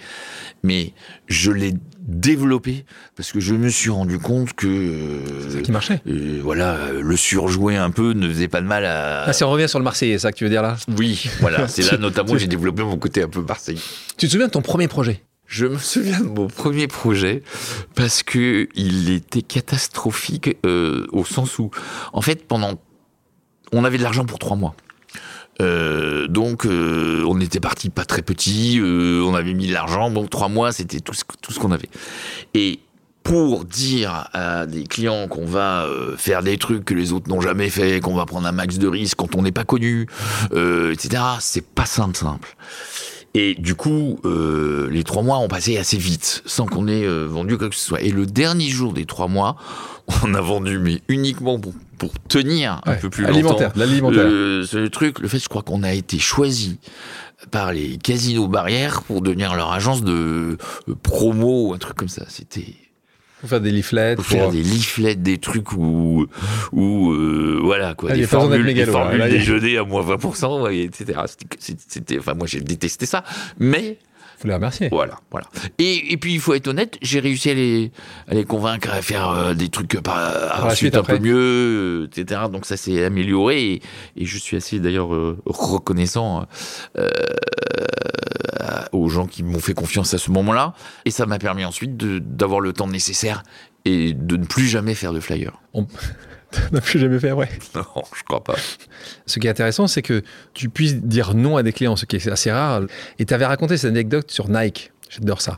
[SPEAKER 1] mais je l'ai développé parce que je me suis rendu compte que...
[SPEAKER 2] C'est ça
[SPEAKER 1] euh,
[SPEAKER 2] qui marchait.
[SPEAKER 1] euh, voilà, euh, le surjouer un peu ne faisait pas de mal à...
[SPEAKER 2] Ah, si on revient sur le Marseillais, c'est ça que tu veux dire là?
[SPEAKER 1] Oui, voilà, c'est là *laughs* notamment que j'ai développé mon côté un peu marseillais.
[SPEAKER 2] Tu te souviens de ton premier projet?
[SPEAKER 1] Je me souviens de mon premier projet parce que il était catastrophique euh, au sens où, en fait, pendant, on avait de l'argent pour trois mois. Euh, donc, euh, on était parti pas très petit, on avait mis de l'argent, bon, trois mois, c'était tout ce, qu'on avait. Et pour dire à des clients qu'on va faire des trucs que les autres n'ont jamais fait, qu'on va prendre un max de risques quand on n'est pas connu, etc., c'est pas simple, simple. Et du coup, euh, les trois mois ont passé assez vite, sans qu'on ait euh, vendu quoi que ce soit. Et le dernier jour des trois mois, *laughs* on a vendu, mais uniquement pour, pour tenir un
[SPEAKER 2] Ouais,
[SPEAKER 1] peu plus
[SPEAKER 2] Alimentaire,
[SPEAKER 1] longtemps.
[SPEAKER 2] l'alimentaire.
[SPEAKER 1] Euh, ce truc, le fait, je crois qu'on a été choisi par les casinos barrières pour devenir leur agence de euh, promo ou un truc comme ça. C'était
[SPEAKER 2] Pour faire des leaflets.
[SPEAKER 1] pour faire des leaflets, des trucs où, où euh, voilà quoi,
[SPEAKER 2] Ah,
[SPEAKER 1] des formules, des
[SPEAKER 2] mégalo,
[SPEAKER 1] formules
[SPEAKER 2] Là, a-
[SPEAKER 1] déjeuner à moins 20%, ouais, etc. C'était- enfin moi j'ai détesté ça, mais
[SPEAKER 2] Faut les remercier.
[SPEAKER 1] voilà, voilà. Et, et puis il faut être honnête, j'ai réussi à les, à les convaincre à faire euh, des trucs par,
[SPEAKER 2] la
[SPEAKER 1] ensuite
[SPEAKER 2] suite,
[SPEAKER 1] un
[SPEAKER 2] après.
[SPEAKER 1] peu mieux, euh, etc. Donc ça s'est amélioré et, et je suis assez d'ailleurs euh, reconnaissant euh, aux gens qui m'ont fait confiance à ce moment-là. Et ça m'a permis ensuite d'avoir le temps nécessaire et de ne plus jamais faire de flyer.
[SPEAKER 2] On *laughs* n'a plus jamais fait, ouais. *laughs*
[SPEAKER 1] Non, je crois pas.
[SPEAKER 2] Ce qui est intéressant, c'est que tu puisses dire non à des clients, ce qui est assez rare. Et tu avais raconté cette anecdote sur Nike. J'adore ça.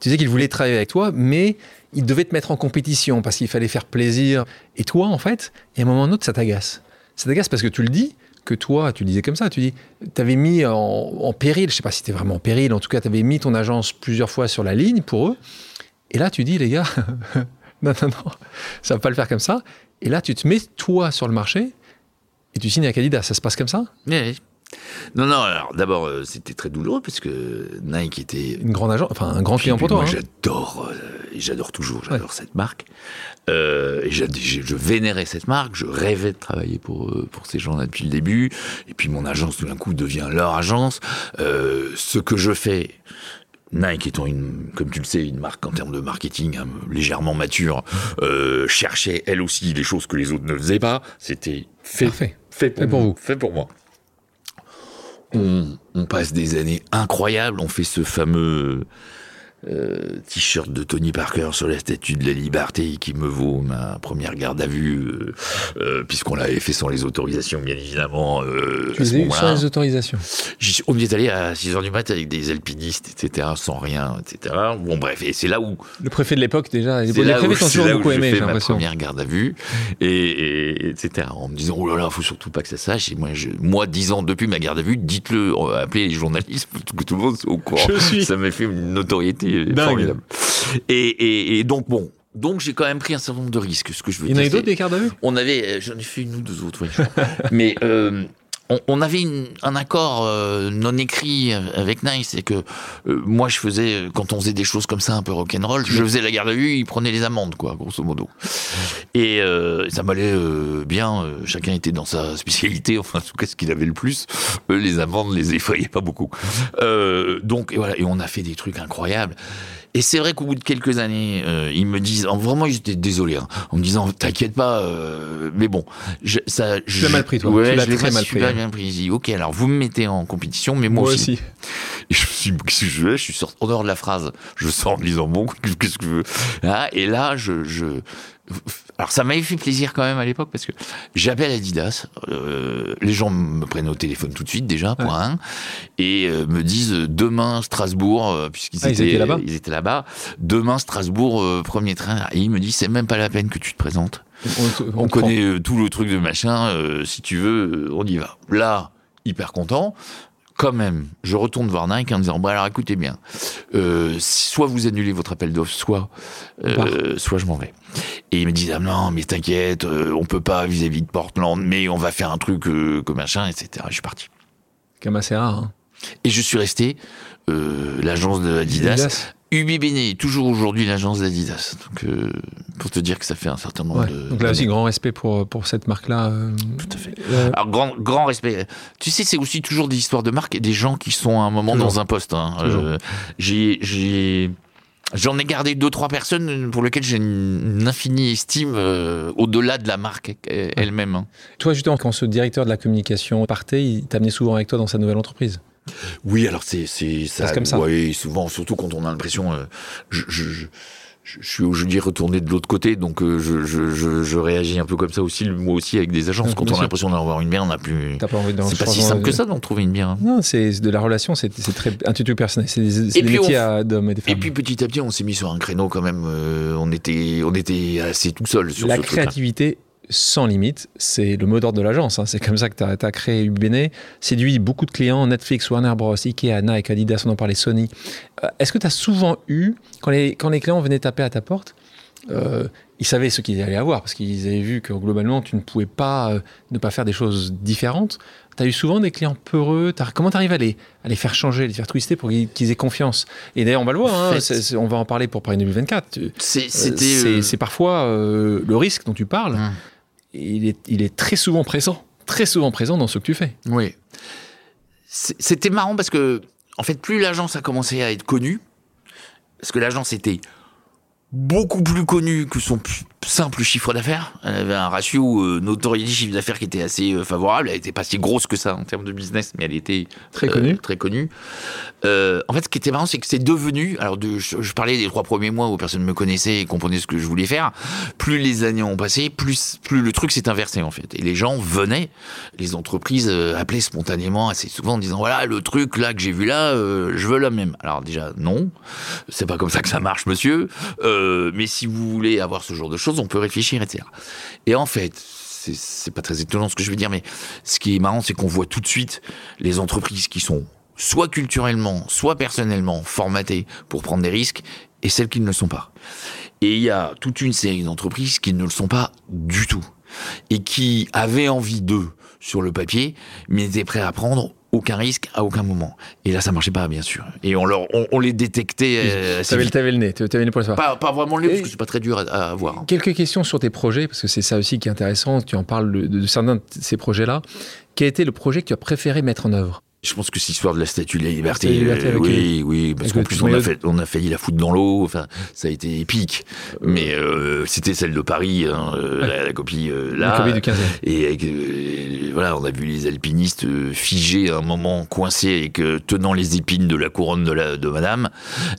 [SPEAKER 2] Tu disais qu'ils voulaient travailler avec toi, mais ils devaient te mettre en compétition parce qu'il fallait faire plaisir. Et toi, en fait, et à un moment ou à un autre, ça t'agace. Ça t'agace parce que tu le dis, que toi, tu disais comme ça, tu dis, tu avais mis en, péril, je sais pas si c'était vraiment en péril, en tout cas, tu avais mis ton agence plusieurs fois sur la ligne pour eux. Et là, tu dis, les gars, *laughs* non, non, non, ça va pas le faire comme ça. Et là, tu te mets, toi, sur le marché, et tu signes avec Adidas. Ça se passe comme ça?
[SPEAKER 1] Oui, oui. Non, non, alors d'abord, euh, c'était très douloureux parce que Nike était
[SPEAKER 2] Une grande agence, enfin un grand client pour toi.
[SPEAKER 1] Moi,
[SPEAKER 2] hein.
[SPEAKER 1] j'adore, euh, et j'adore toujours, j'adore cette marque. Euh, et je, vénérais cette marque, je rêvais de travailler pour, pour ces gens-là depuis le début. Et puis mon agence, tout d'un coup, devient leur agence. Ce que je fais, Nike étant, une, comme tu le sais, une marque en termes de marketing hein, légèrement mature, cherchait elle aussi les choses que les autres ne faisaient pas. C'était fait, fait pour,
[SPEAKER 2] Fait pour vous.
[SPEAKER 1] Fait pour moi. On, passe des années incroyables. On fait ce fameux euh, t-shirt de Tony Parker sur la statue de la liberté qui me vaut ma première garde à vue, euh, euh, puisqu'on l'avait fait sans les autorisations, bien évidemment. euh,
[SPEAKER 2] Tu les as eu sans les autorisations.
[SPEAKER 1] On y est allé à 6h du mat avec des alpinistes, etc., sans rien, etc. Bon, bref, et c'est là où
[SPEAKER 2] Le préfet de l'époque, déjà, les, préfets
[SPEAKER 1] c'est
[SPEAKER 2] toujours beaucoup
[SPEAKER 1] j'ai
[SPEAKER 2] aimé,
[SPEAKER 1] fait
[SPEAKER 2] j'ai
[SPEAKER 1] ma première garde à vue, et, et- etc. En me disant, oh là là, faut surtout pas que ça sache. Et moi, je, moi, dix ans depuis ma garde à vue, dites-le, euh, appelez les journalistes que tout le monde soit au courant.
[SPEAKER 2] Je suis-
[SPEAKER 1] Ça m'a fait une notoriété
[SPEAKER 2] Dingue.
[SPEAKER 1] formidable. Et, et- et donc, bon, donc j'ai quand même pris un certain nombre de risques. Ce que je veux
[SPEAKER 2] Il y en a
[SPEAKER 1] dire,
[SPEAKER 2] d'autres des gardes à vue
[SPEAKER 1] On avait, euh, j'en ai fait une ou deux autres, oui. *laughs* Mais euh, on, avait un accord euh, non écrit avec Nice, c'est que euh, moi je faisais, quand on faisait des choses comme ça un peu rock'n'roll, je faisais la garde à vue, il prenait les amendes, quoi, grosso modo. Et euh, ça m'allait bien, chacun était dans sa spécialité, *laughs* enfin en tout cas ce qu'il avait le plus, les amendes les effrayaient pas beaucoup. Donc et voilà, et on a fait des trucs incroyables. Et c'est vrai qu'au bout de quelques années, euh, ils me disent, en- vraiment, ils étaient désolés, hein, en me disant, t'inquiète pas, euh, mais bon, je, ça, je,
[SPEAKER 2] l'as mal pris, toi.
[SPEAKER 1] Ouais,
[SPEAKER 2] Tu l'as
[SPEAKER 1] je l'ai
[SPEAKER 2] très mal
[SPEAKER 1] super
[SPEAKER 2] pris, hein.
[SPEAKER 1] bien pris. Disent, ok, alors vous me mettez en compétition, mais moi, aussi. Et je me suis dit, qu'est-ce que je veux Je suis sorti en dehors de la phrase. Je sors en me disant, bon, *laughs* qu'est-ce que je veux? Ah, Et là, je, je. Alors, ça m'avait fait plaisir quand même à l'époque parce que j'appelle Adidas. euh, les gens me prennent au téléphone tout de suite, déjà,
[SPEAKER 2] Ouais.
[SPEAKER 1] un. Et euh, me disent, euh, demain, Strasbourg, euh, puisqu'ils
[SPEAKER 2] Ah, ils étaient là-bas
[SPEAKER 1] ils étaient là-bas. Demain, Strasbourg, premier train. Et il me dit, c'est même pas la peine que tu te présentes.
[SPEAKER 2] On,
[SPEAKER 1] connaît tout le truc de machin, si tu veux, on y va. Là, hyper content. Quand même, je retourne voir Nike en disant, bon alors écoutez bien, euh, soit vous annulez votre appel d'offres, soit, euh, soit je m'en vais. Et ils me disent, ah non, mais t'inquiète, euh, on peut pas vis-à-vis de Portland, mais on va faire un truc euh, comme machin, etc. Je suis parti.
[SPEAKER 2] Quand même assez rare. Hein.
[SPEAKER 1] Et je suis resté, euh, l'agence de Adidas,
[SPEAKER 2] Adidas.
[SPEAKER 1] Ubi Bene, toujours aujourd'hui l'agence d'Adidas. Donc, euh, pour te dire que ça fait un certain nombre
[SPEAKER 2] Ouais.
[SPEAKER 1] de...
[SPEAKER 2] Donc là aussi, grand respect pour, pour cette marque-là. euh,
[SPEAKER 1] Tout à fait.
[SPEAKER 2] euh,
[SPEAKER 1] Alors, grand, grand respect. Tu sais, c'est aussi toujours des histoires de marque et des gens qui sont à un moment
[SPEAKER 2] Toujours.
[SPEAKER 1] dans un poste. hein. J'ai, j'ai, j'en ai gardé deux, trois personnes pour lesquelles j'ai une, infinie estime euh, au-delà de la marque elle-même. hein.
[SPEAKER 2] Toi, justement, quand ce directeur de la communication partait, il t'amenait souvent avec toi dans sa nouvelle entreprise.
[SPEAKER 1] Oui, alors c'est, ça.
[SPEAKER 2] Comme ça.
[SPEAKER 1] Oui, souvent, surtout quand on a l'impression, euh, je, je, je, je suis aujourd'hui retourné de l'autre côté, donc euh, je, je, je, je réagis un peu comme ça aussi, moi aussi avec des agences.
[SPEAKER 2] Ouais,
[SPEAKER 1] Quand
[SPEAKER 2] bien
[SPEAKER 1] on a l'impression d'en avoir une bière, on n'a plus.
[SPEAKER 2] T'as pas envie de
[SPEAKER 1] C'est pas si simple que ça d'en trouver une bière. hein.
[SPEAKER 2] Non, c'est de la relation, c'est très intuitif personnel. C'est des,
[SPEAKER 1] Et
[SPEAKER 2] des métiers
[SPEAKER 1] on-
[SPEAKER 2] d'hommes et des
[SPEAKER 1] Et
[SPEAKER 2] femmes.
[SPEAKER 1] puis petit à petit, on s'est mis sur un créneau quand même. euh, on était, on était assez tout seul sur
[SPEAKER 2] la
[SPEAKER 1] ce
[SPEAKER 2] créativité sans limite, c'est le mot d'ordre de l'agence. hein. C'est comme ça que tu as, créé UBN. Séduit beaucoup de clients, Netflix, Warner Bros, Ikea, Nike, Adidas, on en parlait, Sony. Euh, Est-ce que tu as souvent eu, quand les, quand les clients venaient taper à ta porte, euh, ils savaient ce qu'ils allaient avoir parce qu'ils avaient vu que globalement tu ne pouvais pas euh, ne pas faire des choses différentes. Tu as eu souvent des clients peureux. Comment tu arrives à les, à les faire changer, les faire twister pour qu'ils aient confiance? Et d'ailleurs, on va le voir, hein, on va en parler pour Paris 2024. Tu-
[SPEAKER 1] C'est-
[SPEAKER 2] euh, parfois le risque dont tu parles.
[SPEAKER 1] Hum.
[SPEAKER 2] Il est, il est très souvent présent, très souvent présent dans ce que tu fais.
[SPEAKER 1] Oui. C'était marrant parce que, en fait, plus l'agence a commencé à être connue, parce que l'agence était beaucoup plus connue que son simple chiffre d'affaires. Elle avait un ratio euh, notoriété chiffre d'affaires qui était assez euh, favorable. Elle était pas si grosse que ça en termes de business, mais elle était
[SPEAKER 2] Très
[SPEAKER 1] euh,
[SPEAKER 2] connue.
[SPEAKER 1] très connue. Euh, en fait, ce qui était marrant, c'est que c'est devenu. Alors, de, je, je parlais des trois premiers mois où personne me connaissait et comprenait ce que je voulais faire. Plus les années ont passé, plus plus le truc s'est inversé en fait. Et les gens venaient, les entreprises appelaient spontanément assez souvent en disant voilà le truc là que j'ai vu là, je veux la même. Alors déjà non, c'est pas comme ça que ça marche, monsieur. Mais si vous voulez avoir ce genre de choses, on peut réfléchir, etc. Et en fait. c'est- pas très étonnant ce que je veux dire, mais ce qui est marrant, c'est qu'on voit tout de suite les entreprises qui sont soit culturellement, soit personnellement formatées pour prendre des risques, et celles qui ne le sont pas. Et il y a toute une série d'entreprises qui ne le sont pas du tout, et qui avaient envie d'eux sur le papier, mais étaient prêts à prendre aucun risque à aucun moment. Et là, ça marchait pas, bien sûr. Et on, leur, on, on les détectait euh, assez
[SPEAKER 2] Tu avais,
[SPEAKER 1] vite.
[SPEAKER 2] le nez, tu avais le nez pour le savoir.
[SPEAKER 1] Pas, pas vraiment le nez, parce que c'est pas très dur à, à avoir.
[SPEAKER 2] Quelques questions sur tes projets, parce que c'est ça aussi qui est intéressant. Tu en parles de, de certains de ces projets-là. Quel a été le projet que tu as préféré mettre en œuvre?
[SPEAKER 1] Je pense que cette histoire de la statue de la liberté,
[SPEAKER 2] la liberté
[SPEAKER 1] euh, oui, oui, parce qu'en plus on a, fait, on a failli la foutre dans l'eau, enfin, ça a été épique. Mais euh, c'était celle de Paris, hein, euh, la, la copie euh, là.
[SPEAKER 2] La copie du 15e.
[SPEAKER 1] Et avec, euh, voilà, on a vu les alpinistes euh, figés à un moment, coincés avec euh, tenant les épines de la couronne de, la, de Madame,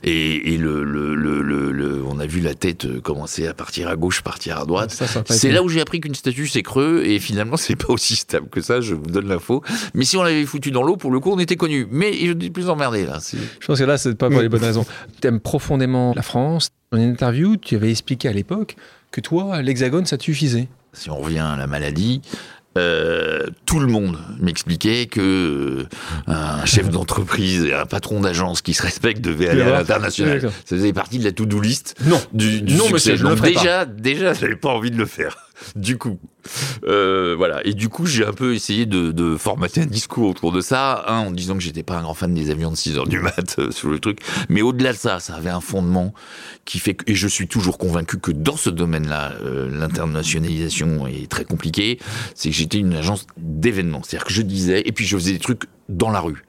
[SPEAKER 1] et, et le, le, le, on a vu la tête euh, commencer à partir à gauche, partir à droite. C'est là où j'ai appris qu'une statue c'est creux et finalement *laughs* c'est pas aussi stable que ça. Je vous donne l'info. Mais si on l'avait foutu dans l'eau, pour le coup, on était connu. Mais je dis plus emmerdé là.
[SPEAKER 2] Je pense que là, c'est pas pour les bonnes raisons. Tu aimes profondément la France. Dans une interview, tu avais expliqué à l'époque que toi, l'Hexagone, ça te suffisait.
[SPEAKER 1] Si on revient à la maladie, euh, tout le monde m'expliquait que euh, un chef *laughs* d'entreprise et un patron d'agence qui se respecte devait aller à l'international. Ça faisait partie de la to-do list.
[SPEAKER 2] Non,
[SPEAKER 1] du, du
[SPEAKER 2] non,
[SPEAKER 1] succès.
[SPEAKER 2] monsieur, je
[SPEAKER 1] Donc
[SPEAKER 2] le ferai
[SPEAKER 1] déjà, déjà, j'avais pas envie de le faire. *laughs* Du coup, euh, voilà. Et du coup, j'ai un peu essayé de, de, formater un discours autour de ça, un, en disant que j'étais pas un grand fan des avions de 6 heures du *laughs* mat euh, sur le truc, mais au-delà de ça, ça avait un fondement qui fait que, et je suis toujours convaincu que dans ce domaine-là, euh, l'internationalisation est très compliquée. C'est que j'étais une agence d'événements, c'est-à-dire que je disais, et puis je faisais des trucs dans la rue.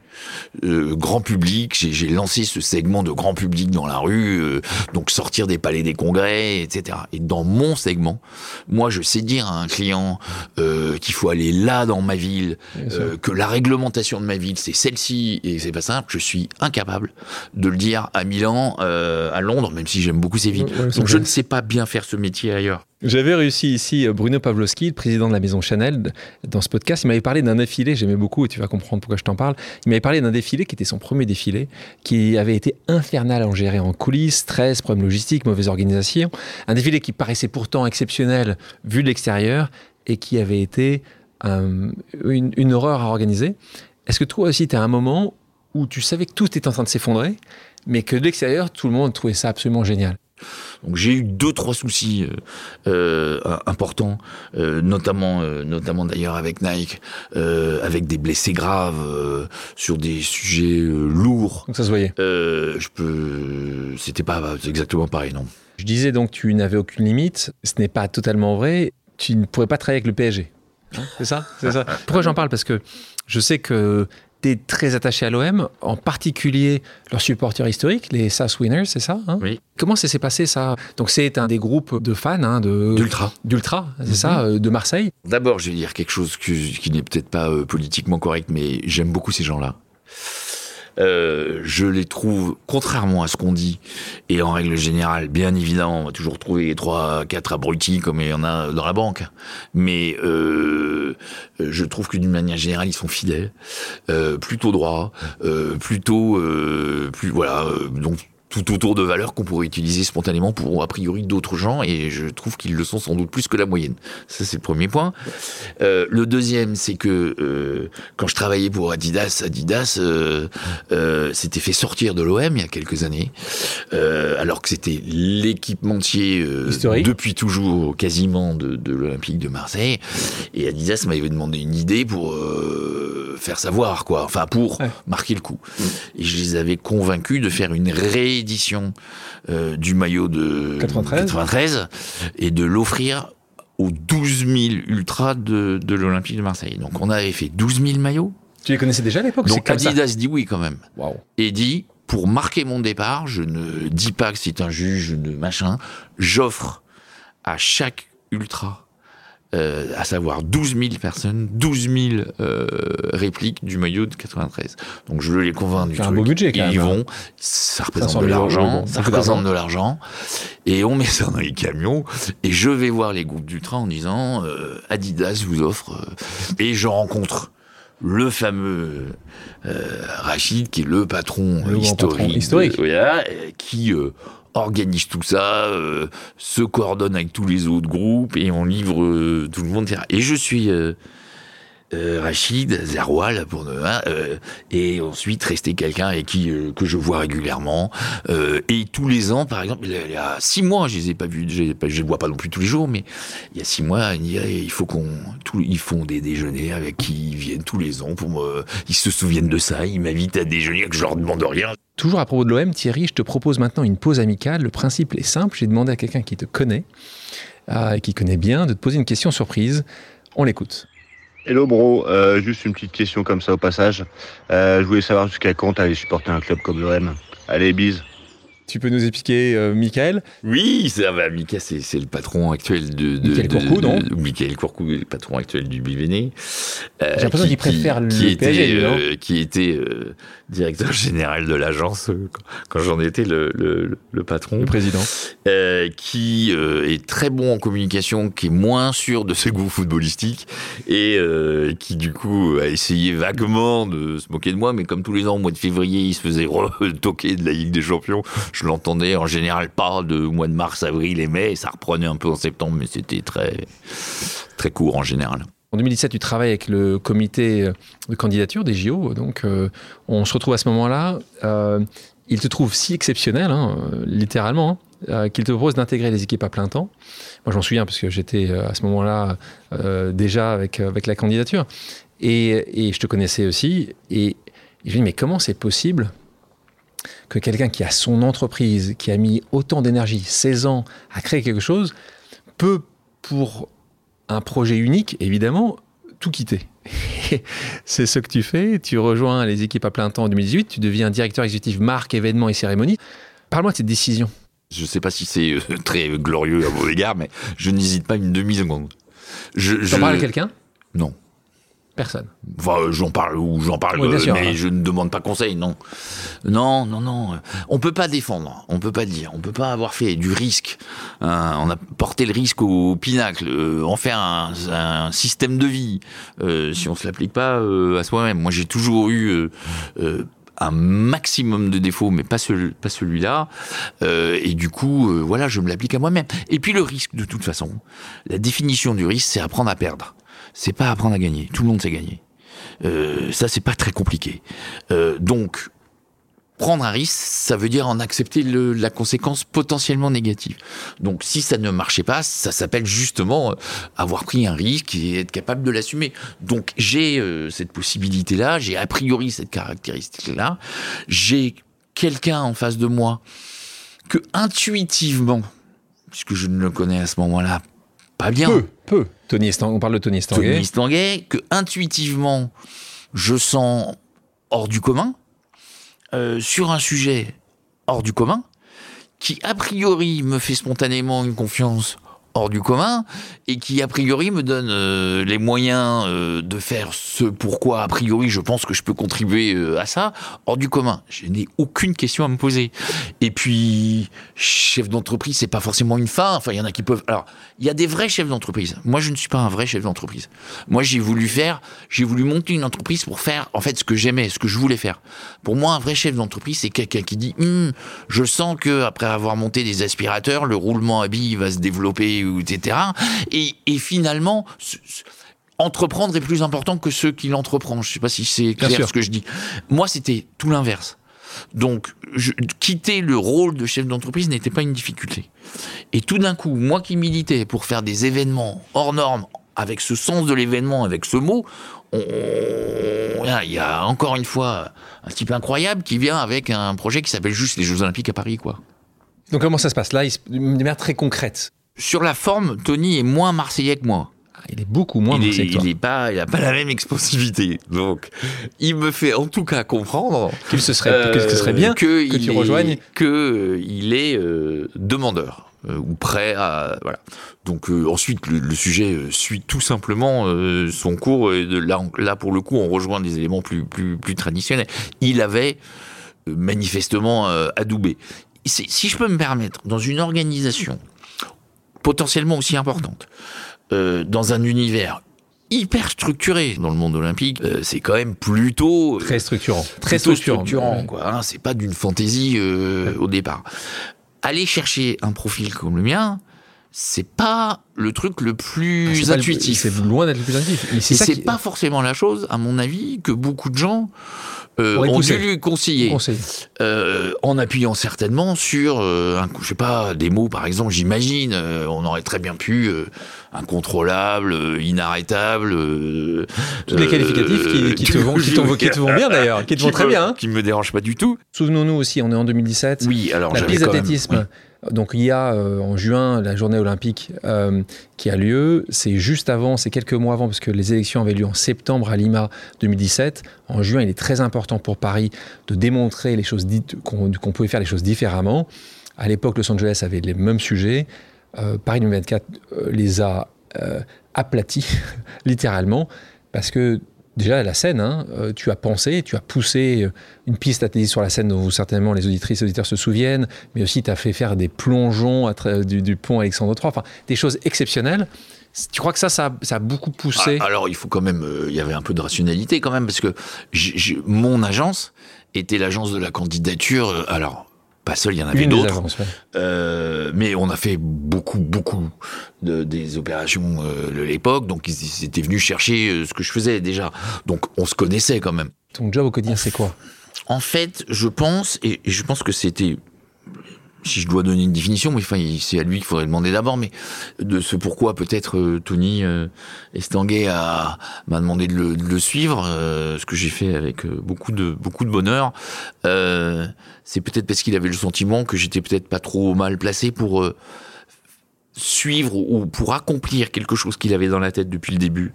[SPEAKER 1] Euh, grand public, j'ai lancé ce segment de grand public dans la rue, euh, donc sortir des palais des congrès, etc. Et dans mon segment, moi je sais dire à un client euh, qu'il faut aller là dans ma ville, euh, que la réglementation de ma ville c'est celle-ci et c'est pas simple, je suis incapable de le dire à Milan, euh, à Londres, même si j'aime beaucoup ces villes.
[SPEAKER 2] Ouais,
[SPEAKER 1] donc je ne sais pas bien faire ce métier ailleurs.
[SPEAKER 2] J'avais réussi ici euh, Bruno Pavlovski, le président de la maison Chanel, dans ce podcast. Il m'avait parlé d'un défilé, j'aimais beaucoup, et tu vas comprendre pourquoi je t'en parle. Il m'avait parlé d'un défilé qui était son premier défilé, qui avait été infernal à gérer en coulisses, stress, problèmes logistiques, mauvaise organisation. Un défilé qui paraissait pourtant exceptionnel vu de l'extérieur et qui avait été euh, une, une horreur à organiser. Est-ce que toi aussi, tu as un moment où tu savais que tout était en train de s'effondrer, mais que de l'extérieur, tout le monde trouvait ça absolument génial?
[SPEAKER 1] Donc j'ai eu deux trois soucis euh, euh, importants, euh, notamment notamment d'ailleurs avec Nike, avec des blessés graves sur des sujets lourds.
[SPEAKER 2] Donc ça se voyait.
[SPEAKER 1] je peux, c'était pas exactement pareil non.
[SPEAKER 2] Je disais donc tu n'avais aucune limite. Ce n'est pas totalement vrai. Tu ne pourrais pas travailler avec le PSG. Hein, c'est ça, c'est ça. Pourquoi j'en parle? Parce que je sais que tu es très attaché à l'OM, en particulier leurs supporters historiques, les SAS Winners, c'est ça hein?
[SPEAKER 1] Oui.
[SPEAKER 2] Comment ça s'est passé ça? Donc c'est un des groupes de fans hein, de
[SPEAKER 1] d'ultra,
[SPEAKER 2] d'ultra, c'est mm -hmm. ça, euh, de Marseille.
[SPEAKER 1] D'abord, je vais dire quelque chose que, qui n'est peut-être pas euh, politiquement correct, mais j'aime beaucoup ces gens-là. Euh, je les trouve, contrairement à ce qu'on dit, et en règle générale, bien évidemment, on va toujours trouver trois, quatre abrutis comme il y en a dans la banque, mais euh, je trouve que d'une manière générale, ils sont fidèles, euh, plutôt droits, plutôt, voilà, donc tout autour de valeurs qu'on pourrait utiliser spontanément pour a priori d'autres gens et je trouve qu'ils le sont sans doute plus que la moyenne. Ça c'est le premier point. Euh, le deuxième c'est que euh, quand je travaillais pour Adidas, Adidas euh, s'était fait sortir de l'OM il y a quelques années alors que c'était l'équipementier depuis toujours quasiment de, de l'Olympique de Marseille et Adidas m'avait demandé une idée pour faire savoir quoi, enfin pour ouais. marquer le coup. Et je les avais convaincus de faire une ré édition euh, du maillot de
[SPEAKER 2] 93,
[SPEAKER 1] 93 et de l'offrir aux 12 000 ultras de, de l'Olympique de Marseille. Donc on avait fait 12 000 maillots.
[SPEAKER 2] Tu les connaissais déjà à l'époque
[SPEAKER 1] Donc Adidas dit oui quand même.
[SPEAKER 2] Wow.
[SPEAKER 1] Et dit, pour marquer mon départ, je ne dis pas que c'est un juge de machin, j'offre à chaque ultra euh, à savoir 12 000 personnes, 12 000 euh, répliques du maillot de 93. Donc je les convainc du
[SPEAKER 2] C'est un
[SPEAKER 1] truc.
[SPEAKER 2] beau budget quand
[SPEAKER 1] Ils
[SPEAKER 2] même.
[SPEAKER 1] vont, ça représente
[SPEAKER 2] 500
[SPEAKER 1] de
[SPEAKER 2] 000
[SPEAKER 1] l'argent, ça représente de l'argent, et on met ça dans les camions, et je vais voir les groupes d'ultra en disant euh, Adidas vous offre, euh, et je rencontre le fameux euh, Rachid, qui est le patron
[SPEAKER 2] Le
[SPEAKER 1] historique,
[SPEAKER 2] patron historique.
[SPEAKER 1] de- voilà, qui euh, organise tout ça, euh, se coordonne avec tous les autres groupes et on livre euh, tout le monde. Et je suis euh, Rachid Zeroual pour ne, hein, euh, et ensuite rester quelqu'un avec qui euh, que je vois régulièrement euh, et tous les ans par exemple il y a- six mois je les ai pas vus je les, vois pas non plus tous les jours mais il y a six mois il, faut qu'on ils font des déjeuners avec qui ils viennent tous les ans pour me, ils se souviennent de ça ils m'invitent à déjeuner que je leur demande rien
[SPEAKER 2] Toujours à propos de l'OM, Thierry, je te propose maintenant une pause amicale. Le principe est simple. J'ai demandé à quelqu'un qui te connaît, euh, et qui connaît bien, de te poser une question surprise. On l'écoute.
[SPEAKER 3] Hello bro, Euh, juste une petite question comme ça au passage. Euh, je voulais savoir jusqu'à quand t'allais supporter un club comme l'OM. Allez, bise.
[SPEAKER 2] Tu peux nous expliquer, euh, Michael?
[SPEAKER 1] Oui, ça va. Mika, c'est le patron actuel de. de
[SPEAKER 2] Michael Courcou, non?
[SPEAKER 1] Michael Courcou, le patron actuel du BVN. Euh,
[SPEAKER 2] J'ai l'impression qu'il préfère le
[SPEAKER 1] qui
[SPEAKER 2] PSG,
[SPEAKER 1] était, euh, qui était directeur général de l'agence quand, j'en étais le, le, le patron.
[SPEAKER 2] Le président.
[SPEAKER 1] qui est très bon en communication, qui est moins sûr de ses goûts footballistiques et qui du coup a essayé vaguement de se moquer de moi, mais comme tous les ans au mois de février il se faisait *laughs* toquer de la Ligue des Champions, je l'entendais en général pas de mois de mars, avril et mai, et ça reprenait un peu en septembre, mais c'était très très court en général.
[SPEAKER 2] En 2017, tu travailles avec le comité de candidature des JO. Donc, euh, on se retrouve à ce moment-là. Euh, il te trouve si exceptionnel, hein, euh, littéralement, hein, qu'il te propose d'intégrer les équipes à plein temps. Moi, j'en souviens parce que j'étais à ce moment-là déjà avec, avec la candidature. Et, et, je te connaissais aussi. Et, je me dis, mais comment c'est possible que quelqu'un qui a son entreprise, qui a mis autant d'énergie, 16 ans, à créer quelque chose, peut, pour un projet unique, évidemment, tout quitter. *laughs* c'est ce que tu fais. Tu rejoins les équipes à plein temps en 2018. Tu deviens directeur exécutif marque, événements et cérémonies. Parle-moi de cette décision.
[SPEAKER 1] Je ne sais pas si c'est euh, *laughs* très glorieux à vos égards, mais je n'hésite pas une demi-seconde.
[SPEAKER 2] Je, je... parles à quelqu'un?
[SPEAKER 1] Non.
[SPEAKER 2] Personne.
[SPEAKER 1] Enfin, euh, j'en parle ou j'en parle, mais hein. je ne demande pas conseil, non. Non, non, non. On peut pas défendre, on peut pas dire, on peut pas avoir fait du risque. Hein. on a porté le risque au pinacle, euh, en faire un, système de vie, euh, si on se l'applique pas à soi-même. Moi, j'ai toujours eu un maximum de défauts, mais pas, pas celui-là. et du coup, voilà, je me l'applique à moi-même. Et puis le risque, de toute façon, la définition du risque, c'est apprendre à perdre c'est pas apprendre à gagner. Tout le monde sait gagner. Euh, ça, c'est pas très compliqué. Euh, donc, prendre un risque, ça veut dire en accepter la conséquence potentiellement négative. Donc, si ça ne marchait pas, ça s'appelle justement euh, avoir pris un risque et être capable de l'assumer. Donc, j'ai cette possibilité-là, j'ai a priori cette caractéristique-là, j'ai quelqu'un en face de moi que
[SPEAKER 2] intuitivement,
[SPEAKER 1] puisque je ne le connais à ce moment-là pas bien.
[SPEAKER 2] Peu, peu. Tony on parle de Tony Stanguet.
[SPEAKER 1] Tony Stanguet, que intuitivement, je sens hors du commun, euh, sur un sujet hors du commun, qui a priori me fait spontanément une confiance hors du commun et qui a priori me donne euh, les moyens euh, de faire ce pourquoi a priori je pense que je peux contribuer euh, à ça hors du commun. Je n'ai aucune question à me poser. Et puis chef d'entreprise, c'est pas forcément une fin. Enfin, il y en a qui peuvent. Alors, il y a des vrais chefs d'entreprise. Moi, je ne suis pas un vrai chef d'entreprise. Moi, j'ai voulu faire, j'ai voulu monter une entreprise pour faire en fait ce que j'aimais, ce que je voulais faire. Pour moi, un vrai chef d'entreprise, c'est quelqu'un qui dit hum, je sens que après avoir monté des aspirateurs, le roulement à billes va se développer etc. Et, finalement, entreprendre est plus important que ceux qui l'entreprennent. Je ne sais pas si c'est clair ce que je dis. Moi, c'était tout l'inverse. Donc, quitter le rôle de chef d'entreprise n'était pas une difficulté. Et tout d'un coup, moi qui militais pour faire des événements hors normes, avec ce sens de l'événement, avec ce mot, il y a encore une fois un type incroyable qui vient avec un projet qui s'appelle juste les Jeux Olympiques à Paris, quoi.
[SPEAKER 2] Donc comment ça se passe? Là, de manière très concrète
[SPEAKER 1] sur la forme, Tony est moins marseillais que moi.
[SPEAKER 2] Ah, il est beaucoup moins marseillais
[SPEAKER 1] que toi. Il pas, il a pas la même expansivité. Donc, il me fait en tout cas comprendre
[SPEAKER 2] qu'il se serait, que ce serait bien que, tu rejoignes,
[SPEAKER 1] que euh, il est euh, demandeur euh, ou prêt à voilà. Donc ensuite le, sujet suit tout simplement son cours et de là, là pour le coup on rejoint des éléments plus plus plus traditionnels. Il avait manifestement adoubé. Si je peux me permettre, dans une organisation potentiellement aussi importante, euh, dans un univers hyper structuré dans le monde olympique, euh, c'est quand même plutôt
[SPEAKER 2] très structurant,
[SPEAKER 1] très structurant, quoi. Hein, c'est pas d'une fantaisie euh, au départ. Aller chercher un profil comme le mien, c'est pas le truc le plus ah, intuitif.
[SPEAKER 2] C'est loin d'être le plus intuitif.
[SPEAKER 1] C'est pas forcément la chose, à mon avis, que beaucoup de gens euh, ont dû lui conseiller, euh, en appuyant certainement sur, euh, un, je sais pas, des mots par exemple, j'imagine, on aurait très bien pu incontrôlable, inarrêtable.
[SPEAKER 2] Tous les qualificatifs qui, te vont, qui, te vont bien *laughs* d'ailleurs, qui te vont très bien. Hein.
[SPEAKER 1] Qui me dérangent pas du tout.
[SPEAKER 2] Souvenons-nous aussi, on est en 2017.
[SPEAKER 1] Oui, alors
[SPEAKER 2] la piste d'athlétisme. Donc il y a euh, en juin la journée olympique euh, qui a lieu. C'est juste avant, c'est quelques mois avant, parce que les élections avaient lieu en septembre à Lima 2017. En juin, il est très important pour Paris de démontrer les choses qu'on pouvait faire les choses différemment. À l'époque, Los Angeles avait les mêmes sujets. Euh, Paris 2024 les a aplatis, *laughs* littéralement, parce que déjà la scène, hein, euh, tu as pensé, tu as poussé euh, une piste athlétique sur la scène dont certainement les auditrices et auditeurs se souviennent, mais aussi tu as fait faire des plongeons à du, du, pont Alexandre III, enfin des choses exceptionnelles. Tu crois que ça, ça, a beaucoup poussé?
[SPEAKER 1] Ah, Alors il faut quand même, euh, il y avait un peu de rationalité quand même, parce que mon agence était l'agence de la candidature. alors pas seul, il y en avait d'autres. Euh, mais on a fait beaucoup, beaucoup de, des opérations euh, l'époque, donc ils, étaient venus chercher euh, ce que je faisais déjà. Donc on se connaissait quand même.
[SPEAKER 2] Ton job au quotidien, c'est quoi?
[SPEAKER 1] En fait, je pense, et je pense que c'était si je dois donner une définition, mais enfin, c'est à lui qu'il faudrait demander d'abord, mais de ce pourquoi peut-être euh, Tony euh, Estanguet m'a demandé de le, suivre, euh, ce que j'ai fait avec beaucoup de beaucoup de bonheur. c'est peut-être parce qu'il avait le sentiment que j'étais peut-être pas trop mal placé pour suivre ou pour accomplir quelque chose qu'il avait dans la tête depuis le début,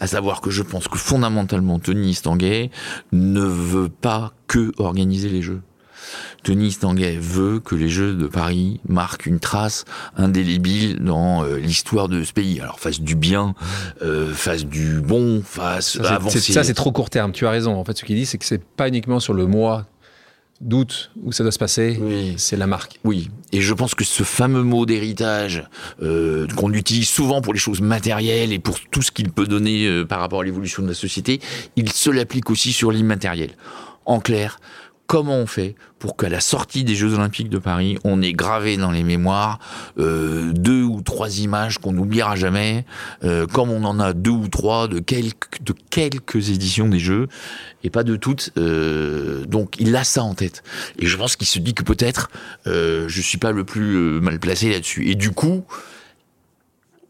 [SPEAKER 1] à savoir que je pense que fondamentalement Tony Estanguet ne veut pas que organiser les jeux. Tony Stanguet veut que les Jeux de Paris marquent une trace indélébile dans euh, l'histoire de ce pays. Alors fasse du bien, euh, fasse du bon, fasse avancer.
[SPEAKER 2] Ça c'est trop court terme. Tu as raison. En fait, ce qu'il dit, c'est que c'est pas uniquement sur le mois d'août où ça doit se passer, c'est la marque.
[SPEAKER 1] Oui, et je pense que ce fameux mot d'héritage euh, qu'on utilise souvent pour les choses matérielles et pour tout ce qu'il peut donner par rapport à l'évolution de la société, il se l'applique aussi sur l'immatériel. En clair, comment on fait pour qu'à la sortie des Jeux Olympiques de Paris, on ait gravé dans les mémoires euh, deux ou trois images qu'on n'oubliera jamais, euh, comme on en a deux ou trois de quelques, de éditions des Jeux, et pas de toutes. Euh, donc il a ça en tête. Et je pense qu'il se dit que peut-être je suis pas le plus mal placé là-dessus. Et du coup,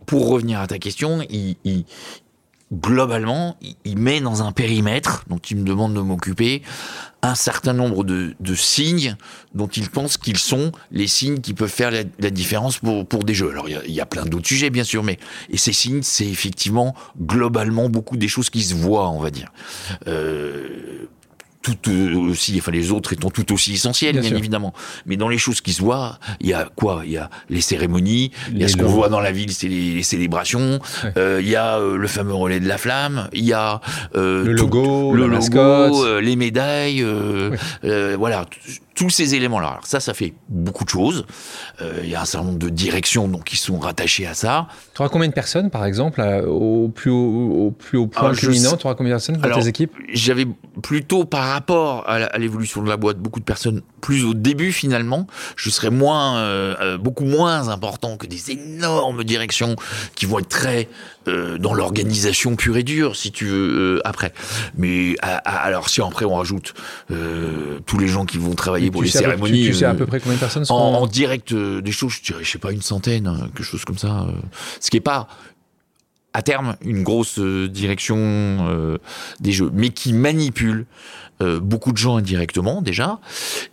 [SPEAKER 1] pour revenir à ta question, il, globalement, il met dans un périmètre dont il me demande de m'occuper un certain nombre de, signes dont il pense qu'ils sont les signes qui peuvent faire la, différence pour, pour des jeux. Alors il y a, plein d'autres sujets bien sûr, mais et ces signes, c'est effectivement globalement beaucoup des choses qui se voient, on va dire. Euh, tout euh, aussi, enfin les autres étant tout aussi essentiels, bien, évidemment. Mais dans les choses qui se voient, il y a quoi? Il y a les cérémonies, il y a ce qu'on voit dans la ville, c'est les, célébrations. Euh, il y a euh, le fameux relais de la flamme. Il y a
[SPEAKER 2] le logo,
[SPEAKER 1] le logo, les médailles. voilà tous ces éléments-là. Alors ça, ça fait beaucoup de choses. Euh, il y a un certain nombre de directions donc, qui sont rattachées à ça.
[SPEAKER 2] Tu auras combien de personnes, par exemple, au, plus haut, au plus haut point culminant Tu auras combien de personnes dans tes équipes?
[SPEAKER 1] J'avais plutôt, par rapport à l'évolution de la boîte, beaucoup de personnes plus au début finalement. Je serais moins, euh, euh, beaucoup moins important que des énormes directions qui vont être très dans l'organisation pure et dure, si tu veux, après. Mais alors si après on rajoute tous les gens qui vont travailler pour les cérémonies.
[SPEAKER 2] Tu, sais à peu près combien de personnes
[SPEAKER 1] sont en, direct euh, des choses, je dirais, je sais pas, une centaine, hein, quelque chose comme ça. Euh. ce qui est pas à terme une grosse euh, direction des jeux, mais qui manipule euh, beaucoup de gens indirectement déjà,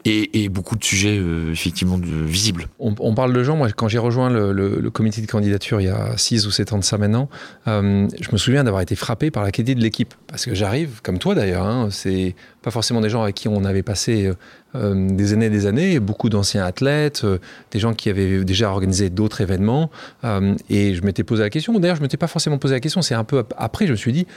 [SPEAKER 1] et, beaucoup de sujets euh, effectivement visibles.
[SPEAKER 2] On, parle de gens, moi quand j'ai rejoint le, comité de candidature il y a 6 ou 7 ans de ça maintenant, euh, je me souviens d'avoir été frappé par la qualité de l'équipe, parce que j'arrive, comme toi d'ailleurs, hein, c'est pas forcément des gens avec qui on avait passé des années et des années, beaucoup d'anciens athlètes, des gens qui avaient déjà organisé d'autres événements, et je m'étais posé la question, d'ailleurs je m'étais pas forcément posé la question, c'est un peu après je me suis dit,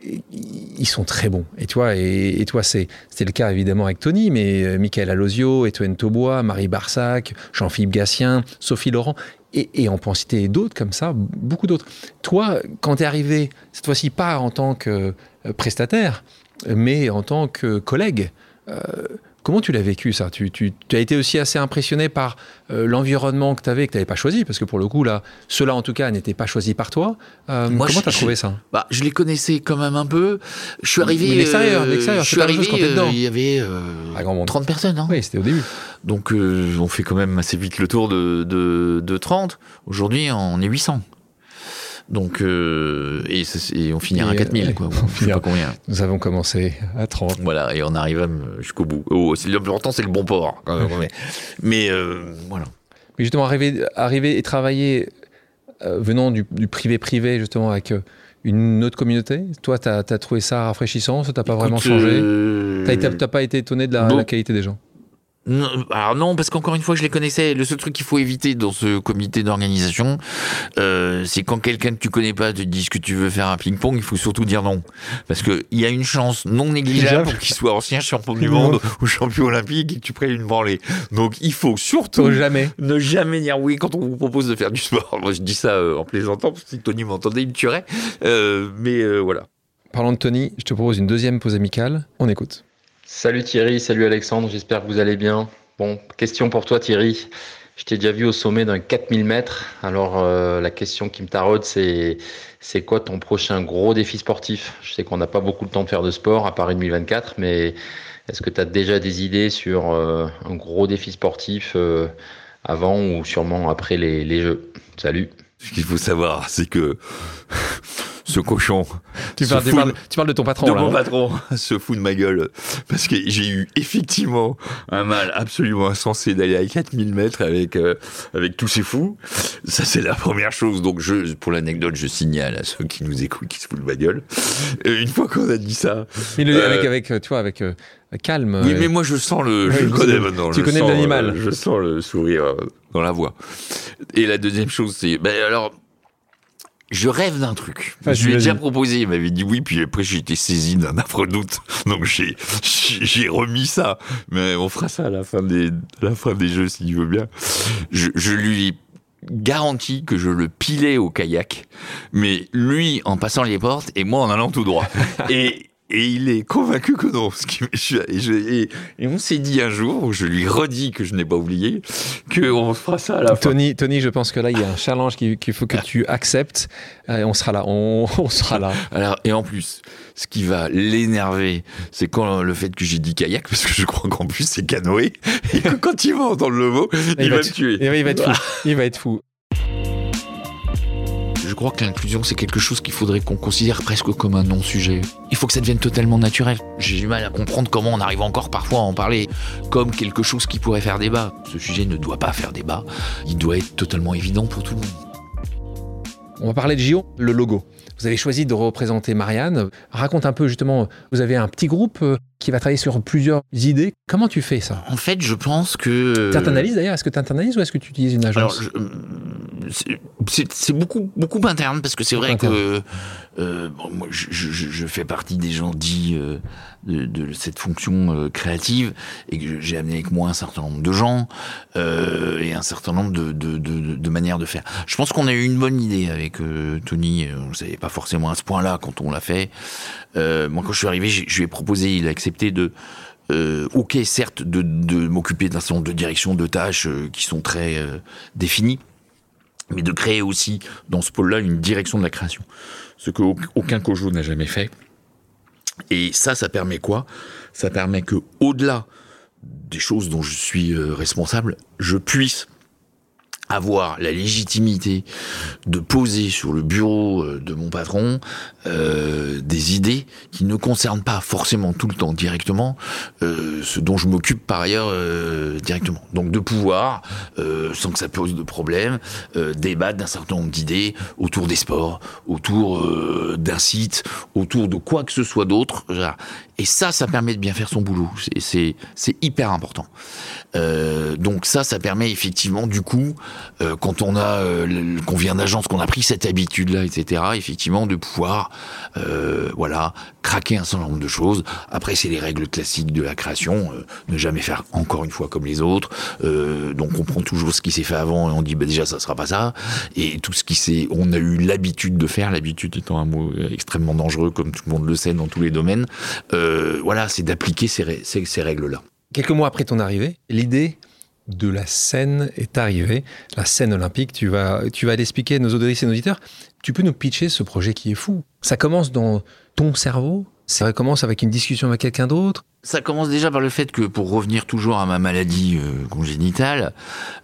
[SPEAKER 2] ils sont très bons. Et toi, et, toi, c'était le cas évidemment avec Tony, mais euh, Michael Alosio, Etoine Taubois, Marie Barsac, Jean-Philippe Gatien, Sophie Laurent, et, et, on peut en citer d'autres comme ça, beaucoup d'autres. Toi, quand tu es arrivé, cette fois-ci pas en tant que euh, prestataire, mais en tant que collègue, euh, Comment tu l'as vécu ça? Tu, as été aussi assez impressionné par euh, l'environnement que tu avais, que tu n'avais pas choisi, parce que pour le coup, là, cela en tout cas n'était pas choisi par toi. Euh, comment tu as trouvé ça?
[SPEAKER 1] Bah, Je les connaissais quand même un peu. Je suis arrivé.
[SPEAKER 2] L'extérieur, euh, je suis arrivé,
[SPEAKER 1] il y avait 30 personnes. Hein.
[SPEAKER 2] Oui, c'était au début.
[SPEAKER 1] Donc on fait quand même assez vite le tour de, de, de 30. Aujourd'hui, on est 800. Donc, euh, et, on finira à 4000, quoi. je sais pas combien.
[SPEAKER 2] Nous avons commencé à 30.
[SPEAKER 1] Voilà, et on arrive jusqu'au bout. Oh, L'important, c'est le bon port. *laughs* mais, euh, voilà.
[SPEAKER 2] Mais justement, arriver, arriver et travailler euh, venant du privé-privé, justement, avec une autre communauté Toi, tu as, trouvé ça rafraîchissant Ça t'a pas vraiment changé? Tu n'as pas été étonné de la qualité des gens?
[SPEAKER 1] Non, alors non, parce qu'encore une fois, je les connaissais. Le seul truc qu'il faut éviter dans ce comité d'organisation, euh, c'est quand quelqu'un que tu connais pas te dit que tu veux faire un ping-pong, il faut surtout dire non. Parce qu'il y a une chance non négligeable pour qu'il soit ancien champion du monde ou champion olympique et que tu prennes une branlée. Donc il faut surtout
[SPEAKER 2] jamais.
[SPEAKER 1] ne jamais dire oui quand on vous propose de faire du sport. Moi je dis ça euh, en plaisantant, parce que si Tony m'entendait, il me tuerait. Euh, mais euh, voilà.
[SPEAKER 2] Parlant de Tony, je te propose une deuxième pause amicale. On écoute.
[SPEAKER 4] Salut Thierry, salut Alexandre, j'espère que vous allez bien. Bon, question pour toi Thierry. Je t'ai déjà vu au sommet d'un 4000 mètres. Alors euh, la question qui me taraude, c'est c'est quoi ton prochain gros défi sportif? Je sais qu'on n'a pas beaucoup de temps de faire de sport à Paris 2024, mais est-ce que tu as déjà des idées sur euh, un gros défi sportif euh, avant ou sûrement après les, les Jeux? Salut.
[SPEAKER 1] Ce qu'il faut savoir, c'est que *laughs* ce cochon.
[SPEAKER 2] Tu parles, tu, parles, tu parles, de ton patron.
[SPEAKER 1] De
[SPEAKER 2] là,
[SPEAKER 1] mon
[SPEAKER 2] hein.
[SPEAKER 1] patron *laughs* se fout de ma gueule. Parce que j'ai eu effectivement un mal absolument insensé d'aller à 4000 mètres avec, euh, avec tous ces fous. Ça, c'est la première chose. Donc, je, pour l'anecdote, je signale à ceux qui nous écoutent qui se foutent de ma gueule. Et une fois qu'on a dit ça.
[SPEAKER 2] Mais le-
[SPEAKER 1] euh,
[SPEAKER 2] avec, avec, tu vois, avec euh, calme.
[SPEAKER 1] Oui,
[SPEAKER 2] euh,
[SPEAKER 1] mais moi, je sens le.
[SPEAKER 2] Oui,
[SPEAKER 1] je le
[SPEAKER 2] vous-
[SPEAKER 1] connais maintenant.
[SPEAKER 2] tu
[SPEAKER 1] je
[SPEAKER 2] connais l'animal.
[SPEAKER 1] euh, Je sens le sourire euh, dans la voix. Et la deuxième chose, c'est. Ben alors. Je rêve d'un truc. Je lui ai déjà proposé, il m'avait dit oui, puis après j'ai été saisi d'un affreux doute. *laughs* Donc j'ai remis ça. Mais on fera ça à la fin des, à la fin des jeux s'il veut bien. Je, je lui garantis que je le pilais au kayak, mais lui en passant les portes et moi en allant tout droit. *laughs* et, et il est convaincu que non. Et, je- et- et on s'est dit un jour, je lui redis que je n'ai pas oublié, qu'on fera ça à la fin.
[SPEAKER 2] Tony, Tony, je pense que là, il y a un challenge qu'il qu'il faut que tu acceptes. Et on sera là. On, *laughs* on sera là.
[SPEAKER 1] Alors, et en plus, ce qui va l'énerver, c'est quand le fait que j'ai dit kayak, parce que je crois qu'en plus c'est canoë, *laughs* et que quand il va entendre le mot, il, va, tuer.
[SPEAKER 2] Va, il va être fou. Il va être fou.
[SPEAKER 1] Je crois que l'inclusion, c'est quelque chose qu'il faudrait qu'on considère presque comme un non-sujet. Il faut que ça devienne totalement naturel. J'ai du mal à comprendre comment on arrive encore parfois à en parler comme quelque chose qui pourrait faire débat. Ce sujet ne doit pas faire débat. Il doit être totalement évident pour tout le monde.
[SPEAKER 2] On va parler de JO, le logo. Vous avez choisi de représenter Marianne. Raconte un peu justement, vous avez un petit groupe euh, qui va travailler sur plusieurs idées. Comment tu fais ça?
[SPEAKER 1] En fait, je pense que...
[SPEAKER 2] Tu internalises d'ailleurs Est-ce que tu internalises ou est-ce que tu utilises une agence?
[SPEAKER 1] Je- euh, c'est- beaucoup, beaucoup interne parce que c'est vrai
[SPEAKER 2] Interne.
[SPEAKER 1] que euh, bon, moi, je, je- je fais partie des gens dits euh, de, cette fonction euh, créative et que j'ai amené avec moi un certain nombre de gens euh, et un certain nombre de, manières de faire. Je pense qu'on a eu une bonne idée avec euh, Tony. On ne savait pas forcément à ce point-là quand on l'a fait. Moi, quand je suis arrivé, je lui ai proposé, il a accepté de ok, certes, de, m'occuper d'un certain nombre de directions, de tâches qui sont très définies, mais de créer aussi dans ce pôle-là une direction de la création, ce que au- aucun cojo n'a jamais fait. Et ça, ça permet quoi? Ça permet que, au-delà des choses dont je suis euh, responsable, je puisse avoir la légitimité de poser sur le bureau euh, de mon patron euh, des idées qui ne concernent pas forcément tout le temps directement euh, ce dont je m'occupe par ailleurs euh, directement. Donc de pouvoir, euh, sans que ça pose de problème, euh, débattre d'un certain nombre d'idées autour des sports, autour d'un site, autour de quoi que ce soit d'autre. Et ça, ça permet de bien faire son boulot. C'est- hyper important. Donc ça, ça permet effectivement, du coup, euh, quand on a, euh, qu'on vient d'agence, qu'on a pris cette habitude-là, etc., effectivement, de pouvoir, euh, voilà, craquer un certain nombre de choses. Après, c'est les règles classiques de la création, ne jamais faire encore une fois comme les autres. Donc on prend toujours ce qui s'est fait avant et on dit, bah, déjà, ça sera pas ça. Et tout ce qui s'est, on a eu l'habitude de faire, l'habitude étant un mot extrêmement dangereux, comme tout le monde le sait dans tous les domaines. Voilà, c'est d'appliquer ces règles-là.
[SPEAKER 2] Quelques mois après ton arrivée, l'idée de la scène est arrivée, la scène olympique. Tu vas, tu vas l'expliquer à nos auditrices et nos auditeurs. Tu peux nous pitcher ce projet qui est fou. Ça commence dans ton cerveau, ça commence avec une discussion avec quelqu'un d'autre?
[SPEAKER 1] Ça commence déjà par le fait que, pour revenir toujours à ma maladie euh, congénitale,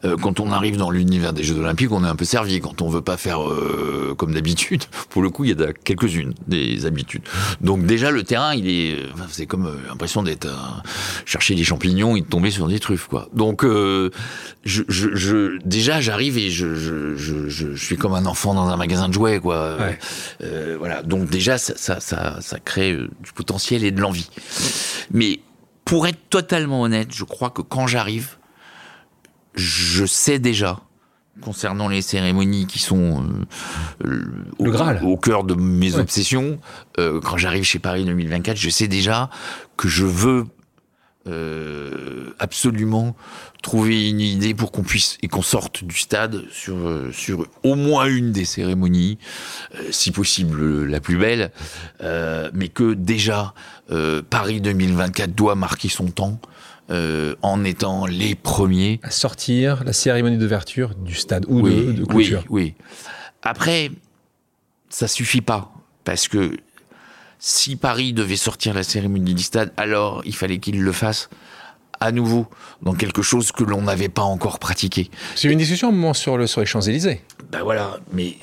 [SPEAKER 1] euh, quand on arrive dans l'univers des Jeux Olympiques, on est un peu servi. Quand on veut pas faire euh, comme d'habitude, *laughs* pour le coup, il y a quelques-unes des habitudes. Donc déjà, le terrain, il est, euh, enfin, c'est comme euh, l'impression d'être chercher des champignons et de tomber sur des truffes, quoi. Donc, euh, je, je, je- déjà, j'arrive et je, je, je, je, je suis comme un enfant dans un magasin de jouets, quoi.
[SPEAKER 2] Ouais.
[SPEAKER 1] Euh, voilà. Donc déjà, ça, ça, ça, ça crée du potentiel et de l'envie. Mais pour être totalement honnête, je crois que quand j'arrive, je sais déjà concernant les cérémonies qui sont euh, euh, au, cœur de mes
[SPEAKER 2] Ouais.
[SPEAKER 1] obsessions, euh, quand j'arrive chez Paris 2024, je sais déjà que je veux euh, absolument trouver une idée pour qu'on puisse et qu'on sorte du stade sur euh, sur au moins une des cérémonies, euh, si possible la plus belle, euh, mais que déjà euh, Paris 2024 doit marquer son temps euh, en étant les premiers.
[SPEAKER 2] À sortir la cérémonie d'ouverture du stade ou de, de clôture.
[SPEAKER 1] Oui, oui. Après, ça suffit pas. Parce que si Paris devait sortir la cérémonie du stade, alors il fallait qu'il le fasse à nouveau dans quelque chose que l'on n'avait pas encore pratiqué.
[SPEAKER 2] C'est une discussion au moment sur, le, sur les Champs-Élysées.
[SPEAKER 1] Ben voilà, mais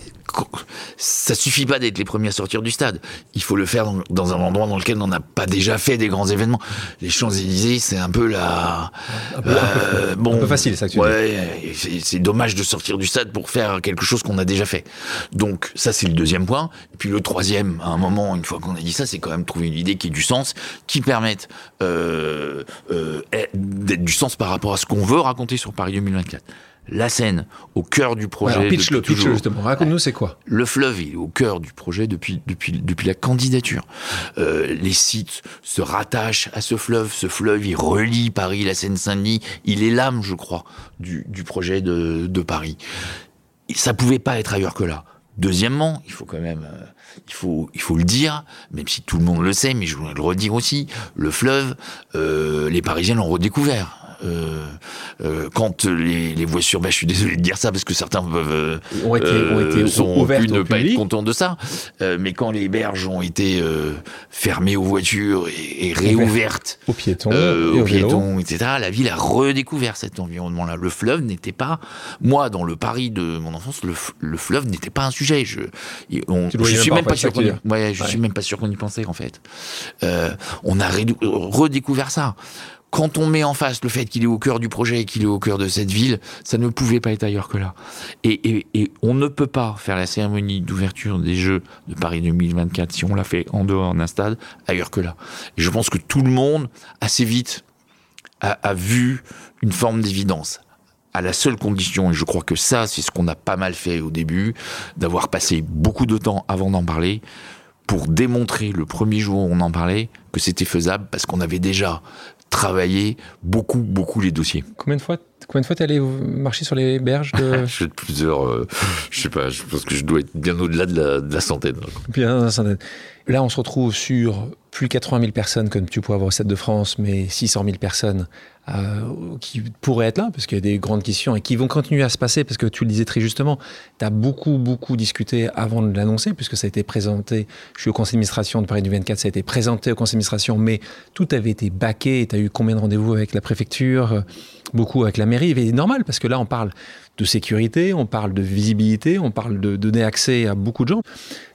[SPEAKER 1] ça suffit pas d'être les premiers à sortir du stade. Il faut le faire dans, dans un endroit dans lequel on n'a pas déjà fait des grands événements. Les Champs-Élysées, c'est un peu la.
[SPEAKER 2] Un peu, euh, bon, un peu facile, ça
[SPEAKER 1] ouais, c'est dommage de sortir du stade pour faire quelque chose qu'on a déjà fait. Donc, ça, c'est le deuxième point. Puis, le troisième, à un moment, une fois qu'on a dit ça, c'est quand même trouver une idée qui ait du sens, qui permette euh, euh, d'être du sens par rapport à ce qu'on veut raconter sur Paris 2024 la Seine au cœur du projet. Alors,
[SPEAKER 2] pitch le, pitch justement. Raconte-nous, c'est quoi?
[SPEAKER 1] Le fleuve est au cœur du projet depuis, depuis, depuis la candidature. Euh, les sites se rattachent à ce fleuve. Ce fleuve, il relie Paris, la Seine-Saint-Denis. Il est l'âme, je crois, du, du projet de, de Paris. Ça pouvait pas être ailleurs que là. Deuxièmement, il faut quand même, euh, il faut, il faut le dire, même si tout le monde le sait, mais je voudrais le redire aussi, le fleuve, euh, les Parisiens l'ont redécouvert. Euh, euh, quand les, les voitures, bah, je suis désolé de dire ça parce que certains peuvent euh,
[SPEAKER 2] ont été, ont été
[SPEAKER 1] sont pu ne pas être contents de ça, mais quand les berges ont été fermées aux voitures et, et réouvertes
[SPEAKER 2] aux piétons,
[SPEAKER 1] aux piétons, etc., la ville a redécouvert cet environnement-là. Le fleuve n'était pas, moi, dans le Paris de mon enfance, le, le fleuve n'était pas un sujet. Je, on, je suis même pas sûr qu'on y, ouais, je ouais. suis même pas sûr qu'on y pensait en fait. on a redécouvert ça quand on met en face le fait qu'il est au cœur du projet et qu'il est au cœur de cette ville, ça ne pouvait pas être ailleurs que là. Et, on ne peut pas faire la cérémonie d'ouverture des Jeux de Paris 2024 si on l'a fait en dehors d'un stade ailleurs que là. Et je pense que tout le monde, assez vite, a, a vu une forme d'évidence à la seule condition, et je crois que ça, c'est ce qu'on a pas mal fait au début, d'avoir passé beaucoup de temps avant d'en parler, pour démontrer le premier jour où on en parlait que c'était faisable, parce qu'on avait déjà travailler beaucoup, beaucoup les dossiers.
[SPEAKER 2] Combien de fois Combien de fois t'es allé marcher sur les berges de... *laughs*
[SPEAKER 1] Je plusieurs, euh, je sais pas, je pense que je dois être bien au-delà de la, de la centaine.
[SPEAKER 2] Bien de la centaine. Là, on se retrouve sur plus de 80 000 personnes, comme tu pourrais avoir au Stade de France, mais 600 000 personnes euh, qui pourraient être là, parce qu'il y a des grandes questions et qui vont continuer à se passer, parce que tu le disais très justement, tu as beaucoup, beaucoup discuté avant de l'annoncer, puisque ça a été présenté, je suis au conseil d'administration de Paris du 24, ça a été présenté au conseil d'administration, mais tout avait été baqué, tu as eu combien de rendez-vous avec la préfecture, beaucoup avec la mairie, et normal, parce que là, on parle de sécurité, on parle de visibilité, on parle de donner accès à beaucoup de gens.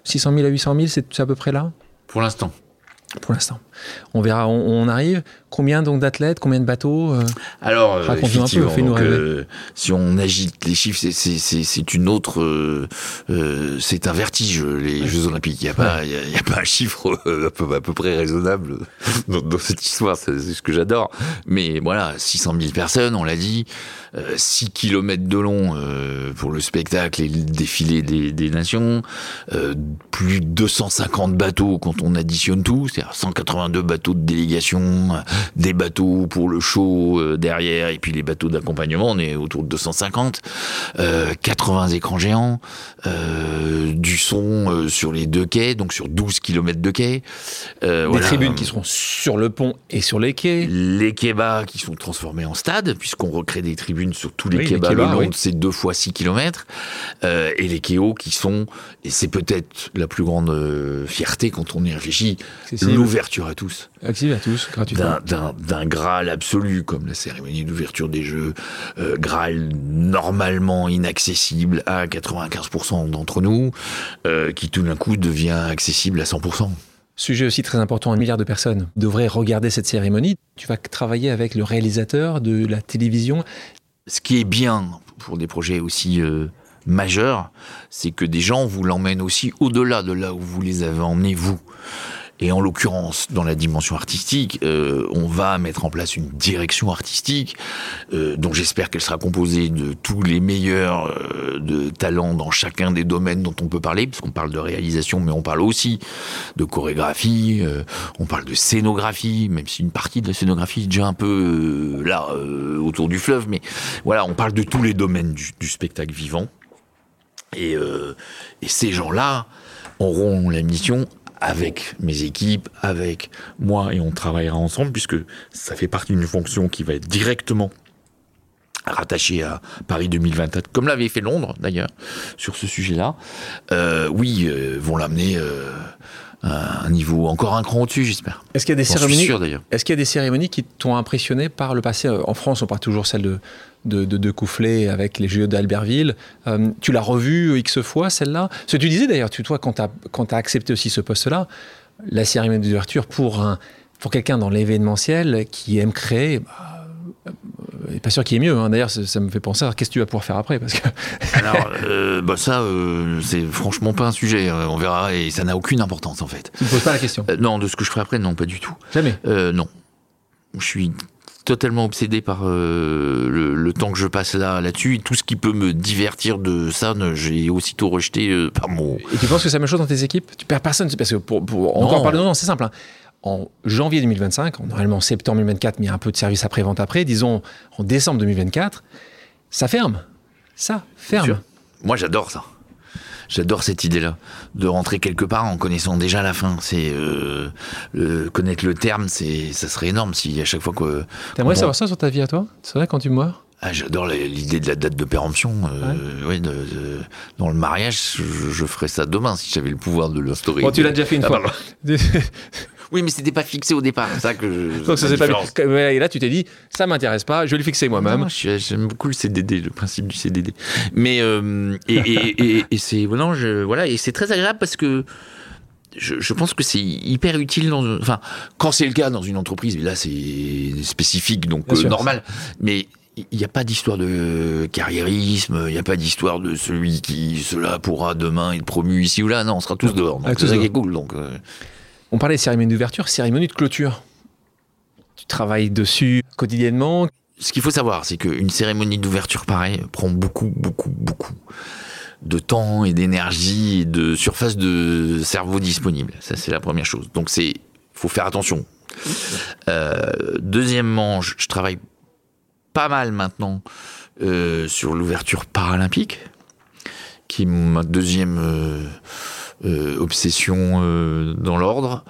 [SPEAKER 2] 600 000 à 800 000, c'est à peu près là?
[SPEAKER 1] Pour l'instant.
[SPEAKER 2] Pour l'instant. On verra, on, on, arrive. Combien donc d'athlètes, combien de bateaux euh,
[SPEAKER 1] Alors, effectivement, un peu, euh, si on agite les chiffres, c'est une autre, euh, c'est un vertige les ouais. Jeux Olympiques. Il n'y a, pas, ouais. y a, pas un chiffre à peu, à peu près raisonnable *laughs* dans, dans cette histoire. C'est ce que j'adore. Mais voilà, 600 000 personnes, on l'a dit, 6 km de long pour le spectacle et le défilé des, des nations, plus de 250 bateaux quand on additionne tout, c'est-à-dire 182 bateaux de délégation, des bateaux pour le show euh, derrière, et puis les bateaux d'accompagnement, on est autour de 250, euh, 80 écrans géants, euh, du son euh, sur les deux quais, donc sur 12 km de quais.
[SPEAKER 2] des voilà. tribunes qui seront sur le pont et sur les quais.
[SPEAKER 1] Les quais bas qui sont transformés en stade, puisqu'on recrée des tribunes sur tous les oui, quais bas le long oui. de ces deux fois 6 km, et les quais hauts qui sont, et c'est peut-être la plus grande fierté quand on y réfléchit, l'ouverture à tous.
[SPEAKER 2] Accessible à tous, gratuitement.
[SPEAKER 1] D'un Graal absolu, comme la cérémonie d'ouverture des Jeux. Euh, Graal normalement inaccessible à 95% d'entre nous, euh, qui tout d'un coup devient accessible à 100%.
[SPEAKER 2] Sujet aussi très important, un milliard de personnes devraient regarder cette cérémonie. Tu vas travailler avec le réalisateur de la télévision.
[SPEAKER 1] Ce qui est bien pour des projets aussi euh, majeurs, c'est que des gens vous l'emmènent aussi au-delà de là où vous les avez emmenés, vous. Et en l'occurrence, dans la dimension artistique, euh, on va mettre en place une direction artistique, euh, dont j'espère qu'elle sera composée de tous les meilleurs euh, de talents dans chacun des domaines dont on peut parler, puisqu'on parle de réalisation, mais on parle aussi de chorégraphie, on parle de scénographie, même si une partie de la scénographie est déjà un peu là, autour du fleuve, mais voilà, on parle de tous les domaines du, spectacle vivant. Et ces gens-là auront la mission avec mes équipes, avec moi, et on travaillera ensemble, puisque ça fait partie d'une fonction qui va être directement rattachée à Paris 2024, comme l'avait fait Londres d'ailleurs, sur ce sujet-là. Euh, oui, euh, vont l'amener euh, un niveau encore un cran au-dessus, j'espère.
[SPEAKER 2] Est-ce qu'il y a des cérémonies
[SPEAKER 1] sûr.
[SPEAKER 2] Est-ce qu'il y a des cérémonies qui t'ont impressionné par le passé Euh, En France, on parle toujours celle de de, de, de Coufflet avec les Jeux d'Albertville. Euh, tu l'as revue X fois, celle-là? Ce que tu disais d'ailleurs, tu, toi, quand tu as, accepté aussi ce poste-là, la cérémonie d'ouverture pour, un, pour quelqu'un dans l'événementiel qui aime créer, bah, pas sûr qu'il y ait mieux. hein. D'ailleurs, ça, me fait penser à qu'est-ce que tu vas pouvoir faire après. Parce que *laughs*
[SPEAKER 1] Alors, euh, bah ça, euh, c'est franchement pas un sujet. euh, On verra, et ça n'a aucune importance en fait.
[SPEAKER 2] tu ne poses pas la question.
[SPEAKER 1] Euh, non, de ce que je ferai après, non, pas du tout.
[SPEAKER 2] Jamais.
[SPEAKER 1] Euh, non. Je suis totalement obsédé par le, le temps que je passe là là-dessus. Et tout ce qui peut me divertir de ça, j'ai aussitôt rejeté par mon.
[SPEAKER 2] Et tu penses que c'est la même chose dans tes équipes? Tu perds personne Parce que pour, pour encore
[SPEAKER 1] Non.
[SPEAKER 2] parler de non, c'est simple. hein. En janvier 2025, en- normalement en septembre 2024, mais il y a un peu de service après-vente après, disons en décembre 2024, ça ferme. Ça ferme.
[SPEAKER 1] Moi, j'adore ça. J'adore cette idée-là, de rentrer quelque part en connaissant déjà la fin. C'est euh, connaître le terme, c'est ça serait énorme si à chaque fois que
[SPEAKER 2] T'aimerais savoir ça sur ta vie à toi? C'est vrai quand tu meurs?
[SPEAKER 1] Ah, j'adore l'idée de la date de péremption. Euh, ouais, de- de- dans le mariage, je, je ferais ça demain si j'avais le pouvoir de l'instaurer.
[SPEAKER 2] Bon, tu l'as déjà fait une
[SPEAKER 1] Ah,
[SPEAKER 2] fois. *laughs*
[SPEAKER 1] Oui, mais c'était pas fixé au départ. C'est ça que je.
[SPEAKER 2] Donc ça c'est pas Et là tu t'es dit, ça m'intéresse pas, je vais le fixer moi-même.
[SPEAKER 1] J'aime beaucoup le CDD, le principe du CDD. Mais euh, et, et, et, et c'est non, je, voilà, et c'est très agréable parce que je, je pense que c'est hyper utile dans, enfin, quand c'est le cas dans une entreprise. Là, c'est spécifique, donc euh,
[SPEAKER 2] sûr.
[SPEAKER 1] normal. Mais il n'y a pas d'histoire de carriérisme, il n'y a pas d'histoire de celui qui cela pourra demain être promu ici ou là. Non, on sera tous dehors.
[SPEAKER 2] Ah,
[SPEAKER 1] Donc c'est ça qui est cool. Donc euh,
[SPEAKER 2] On parlait de cérémonie d'ouverture, cérémonie de clôture. Tu travailles dessus quotidiennement.
[SPEAKER 1] ce qu'il faut savoir, c'est qu'une cérémonie d'ouverture pareille prend beaucoup, beaucoup, beaucoup de temps et d'énergie et de surface de cerveau disponible. Ça, c'est la première chose. Donc, c'est, faut faire attention. Euh, deuxièmement, je, travaille pas mal maintenant euh, sur l'ouverture paralympique, qui est ma deuxième euh, obsession euh, dans l'ordre.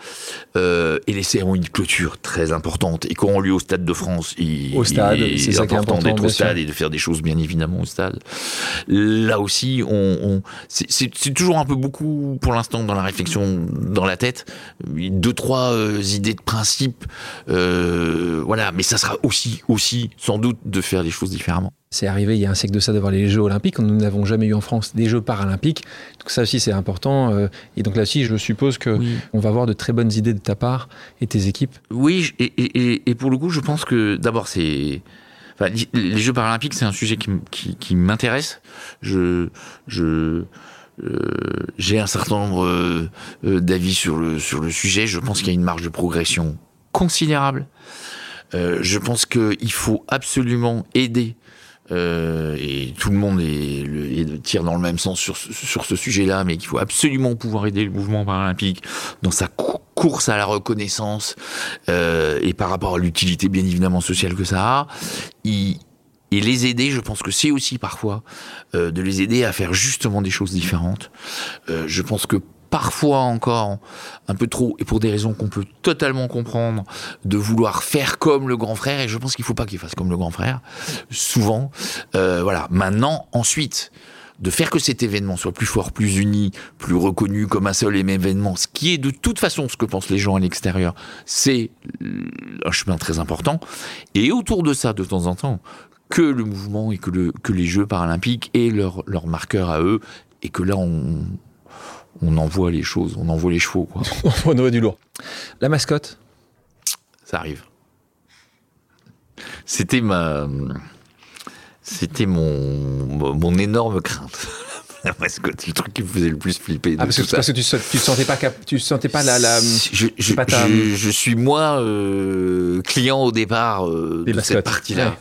[SPEAKER 1] Euh, et les cérémonies de clôture, très importantes, et qui auront lieu au Stade de France. Il,
[SPEAKER 2] Au stade,
[SPEAKER 1] il est
[SPEAKER 2] est important,
[SPEAKER 1] d'être au
[SPEAKER 2] sûr.
[SPEAKER 1] stade et de faire des choses, bien évidemment, au stade. Là aussi, on, on- c'est- toujours un peu beaucoup, pour l'instant, dans la réflexion, dans la tête. Deux, trois euh, idées de principe. euh, voilà, mais ça sera aussi, aussi, sans doute, de faire les choses différemment.
[SPEAKER 2] C'est arrivé il y a un siècle de ça d'avoir les Jeux Olympiques. Nous n'avons jamais eu en France des Jeux Paralympiques. Donc ça aussi c'est important. euh, Et donc là aussi, je suppose que
[SPEAKER 1] Oui.
[SPEAKER 2] on va avoir de très bonnes idées de ta part et tes équipes.
[SPEAKER 1] Oui, et, et- et- et pour le coup, je pense que d'abord, c'est. Enfin, les Jeux paralympiques, c'est un sujet qui, m- qui, qui m'intéresse. Je, je, euh, j'ai un certain nombre euh, euh, d'avis sur le, sur le sujet. Je pense qu'il y a une marge de progression considérable. Je pense qu'il faut absolument aider. Euh, et tout le monde est, le- est- tire dans le même sens sur, sur ce sujet-là, mais qu'il faut absolument pouvoir aider le mouvement paralympique dans sa cou- course à la reconnaissance euh, et par rapport à l'utilité bien évidemment sociale que ça a. Et les aider, je pense que c'est aussi parfois euh, de les aider à faire justement des choses différentes. Euh, je pense que parfois encore, un peu trop, et pour des raisons qu'on peut totalement comprendre, de vouloir faire comme le grand frère, et je pense qu'il faut pas qu'il fasse comme le grand frère, souvent. Euh, voilà. Maintenant, ensuite, de faire que cet événement soit plus fort, plus uni, plus reconnu comme un seul et même événement, ce qui est de toute façon ce que pensent les gens à l'extérieur, c'est un chemin très important. Et autour de ça, de temps en temps, que le mouvement et que, le, que les Jeux paralympiques leur, leur marqueur à eux, et que là, on, on envoie les choses, on envoie les chevaux, quoi. *laughs*
[SPEAKER 2] On aurait du lourd. La mascotte?
[SPEAKER 1] Ça arrive. C'était ma. C'était mon, mon énorme crainte. *laughs* La mascotte, le truc qui me faisait le plus flipper. De
[SPEAKER 2] Ah, parce que,
[SPEAKER 1] ça.
[SPEAKER 2] parce que tu, tu sentais pas tu sentais pas la, la
[SPEAKER 1] je, je,
[SPEAKER 2] pas ta-
[SPEAKER 1] je- je suis moi euh, client au départ euh, de
[SPEAKER 2] mascottes.
[SPEAKER 1] cette partie-là.
[SPEAKER 2] Ouais.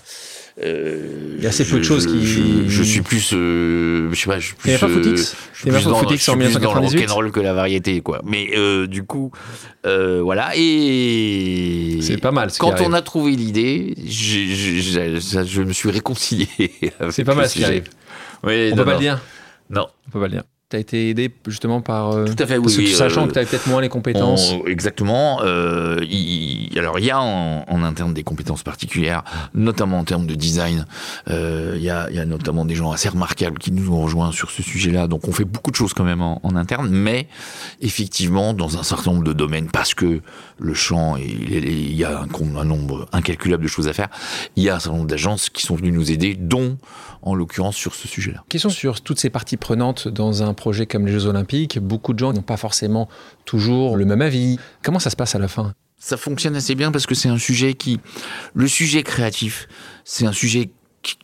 [SPEAKER 1] Euh,
[SPEAKER 2] Il y a assez peu de
[SPEAKER 1] je-
[SPEAKER 2] choses qui-
[SPEAKER 1] Je, je suis plus, euh, je sais pas, je suis plus.
[SPEAKER 2] Pas
[SPEAKER 1] euh,
[SPEAKER 2] Footix
[SPEAKER 1] je suis plus dans,
[SPEAKER 2] Footix
[SPEAKER 1] je suis
[SPEAKER 2] en
[SPEAKER 1] plus dans le
[SPEAKER 2] 1998?
[SPEAKER 1] rock'n'roll que la variété, quoi. Mais euh, du coup, euh, voilà. Et
[SPEAKER 2] C'est pas mal, ce
[SPEAKER 1] Quand on a trouvé l'idée, ça- je me suis réconcilié. *laughs*
[SPEAKER 2] C'est pas mal ce qui arrive.
[SPEAKER 1] Oui,
[SPEAKER 2] On
[SPEAKER 1] non,
[SPEAKER 2] peut pas le dire.
[SPEAKER 1] Non.
[SPEAKER 2] On peut pas le dire. Tu as été aidé justement par. euh,
[SPEAKER 1] Tout à fait, oui,
[SPEAKER 2] que
[SPEAKER 1] oui,
[SPEAKER 2] Sachant
[SPEAKER 1] euh,
[SPEAKER 2] que tu avais peut-être moins les compétences.
[SPEAKER 1] On- exactement. Euh, alors, il y a en, en interne des compétences particulières, notamment en termes de design. Euh, Il y, a, il y a notamment des gens assez remarquables qui nous ont rejoints sur ce sujet-là. Donc, on fait beaucoup de choses quand même en, en interne, mais effectivement, dans un certain nombre de domaines, parce que le champ, il, il- y a un, un nombre incalculable de choses à faire, il y a un certain nombre d'agences qui sont venues nous aider, dont, en l'occurrence, sur ce sujet-là.
[SPEAKER 2] Question sur toutes ces parties prenantes dans un projet comme les Jeux Olympiques. Beaucoup de gens n'ont pas forcément toujours le même avis. Comment ça se passe à la fin?
[SPEAKER 1] Ça fonctionne assez bien parce que c'est un sujet qui, le sujet créatif, c'est un sujet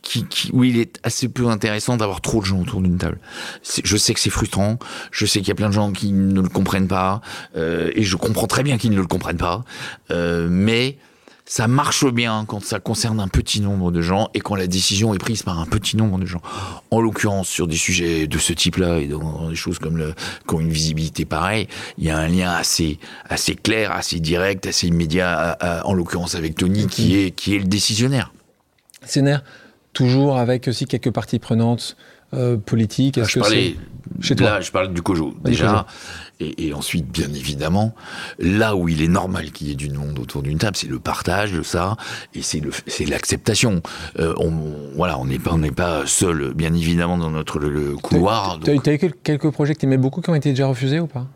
[SPEAKER 1] qui, où il est assez peu intéressant d'avoir trop de gens autour d'une table. Je sais que c'est frustrant, je sais qu'il y a plein de gens qui ne le comprennent pas, euh, et je comprends très bien qu'ils ne le comprennent pas, euh, mais ça marche bien quand ça concerne un petit nombre de gens et quand la décision est prise par un petit nombre de gens. En l'occurrence, sur des sujets de ce type-là et dans des choses comme le, qui ont une visibilité pareille, il y a un lien assez, assez clair, assez direct, assez immédiat, à- à- en l'occurrence avec Tony, qui est, qui est le décisionnaire.
[SPEAKER 2] Scénaire, toujours avec aussi quelques parties prenantes euh, politiques. Est-ce
[SPEAKER 1] Je
[SPEAKER 2] que
[SPEAKER 1] parlais,
[SPEAKER 2] c'est chez toi?
[SPEAKER 1] Là, je parle du Kojo,
[SPEAKER 2] Du
[SPEAKER 1] déjà. Et, et ensuite, bien évidemment, là où il est normal qu'il y ait du monde autour d'une table, c'est le partage de ça, et c'est l'acceptation. Euh, on, voilà, on n'est pas, on pas seul, bien évidemment, dans notre le, couloir.
[SPEAKER 2] Tu as,
[SPEAKER 1] donc-
[SPEAKER 2] eu quel- quelques projets que tu aimais beaucoup qui ont été déjà refusés ou pas?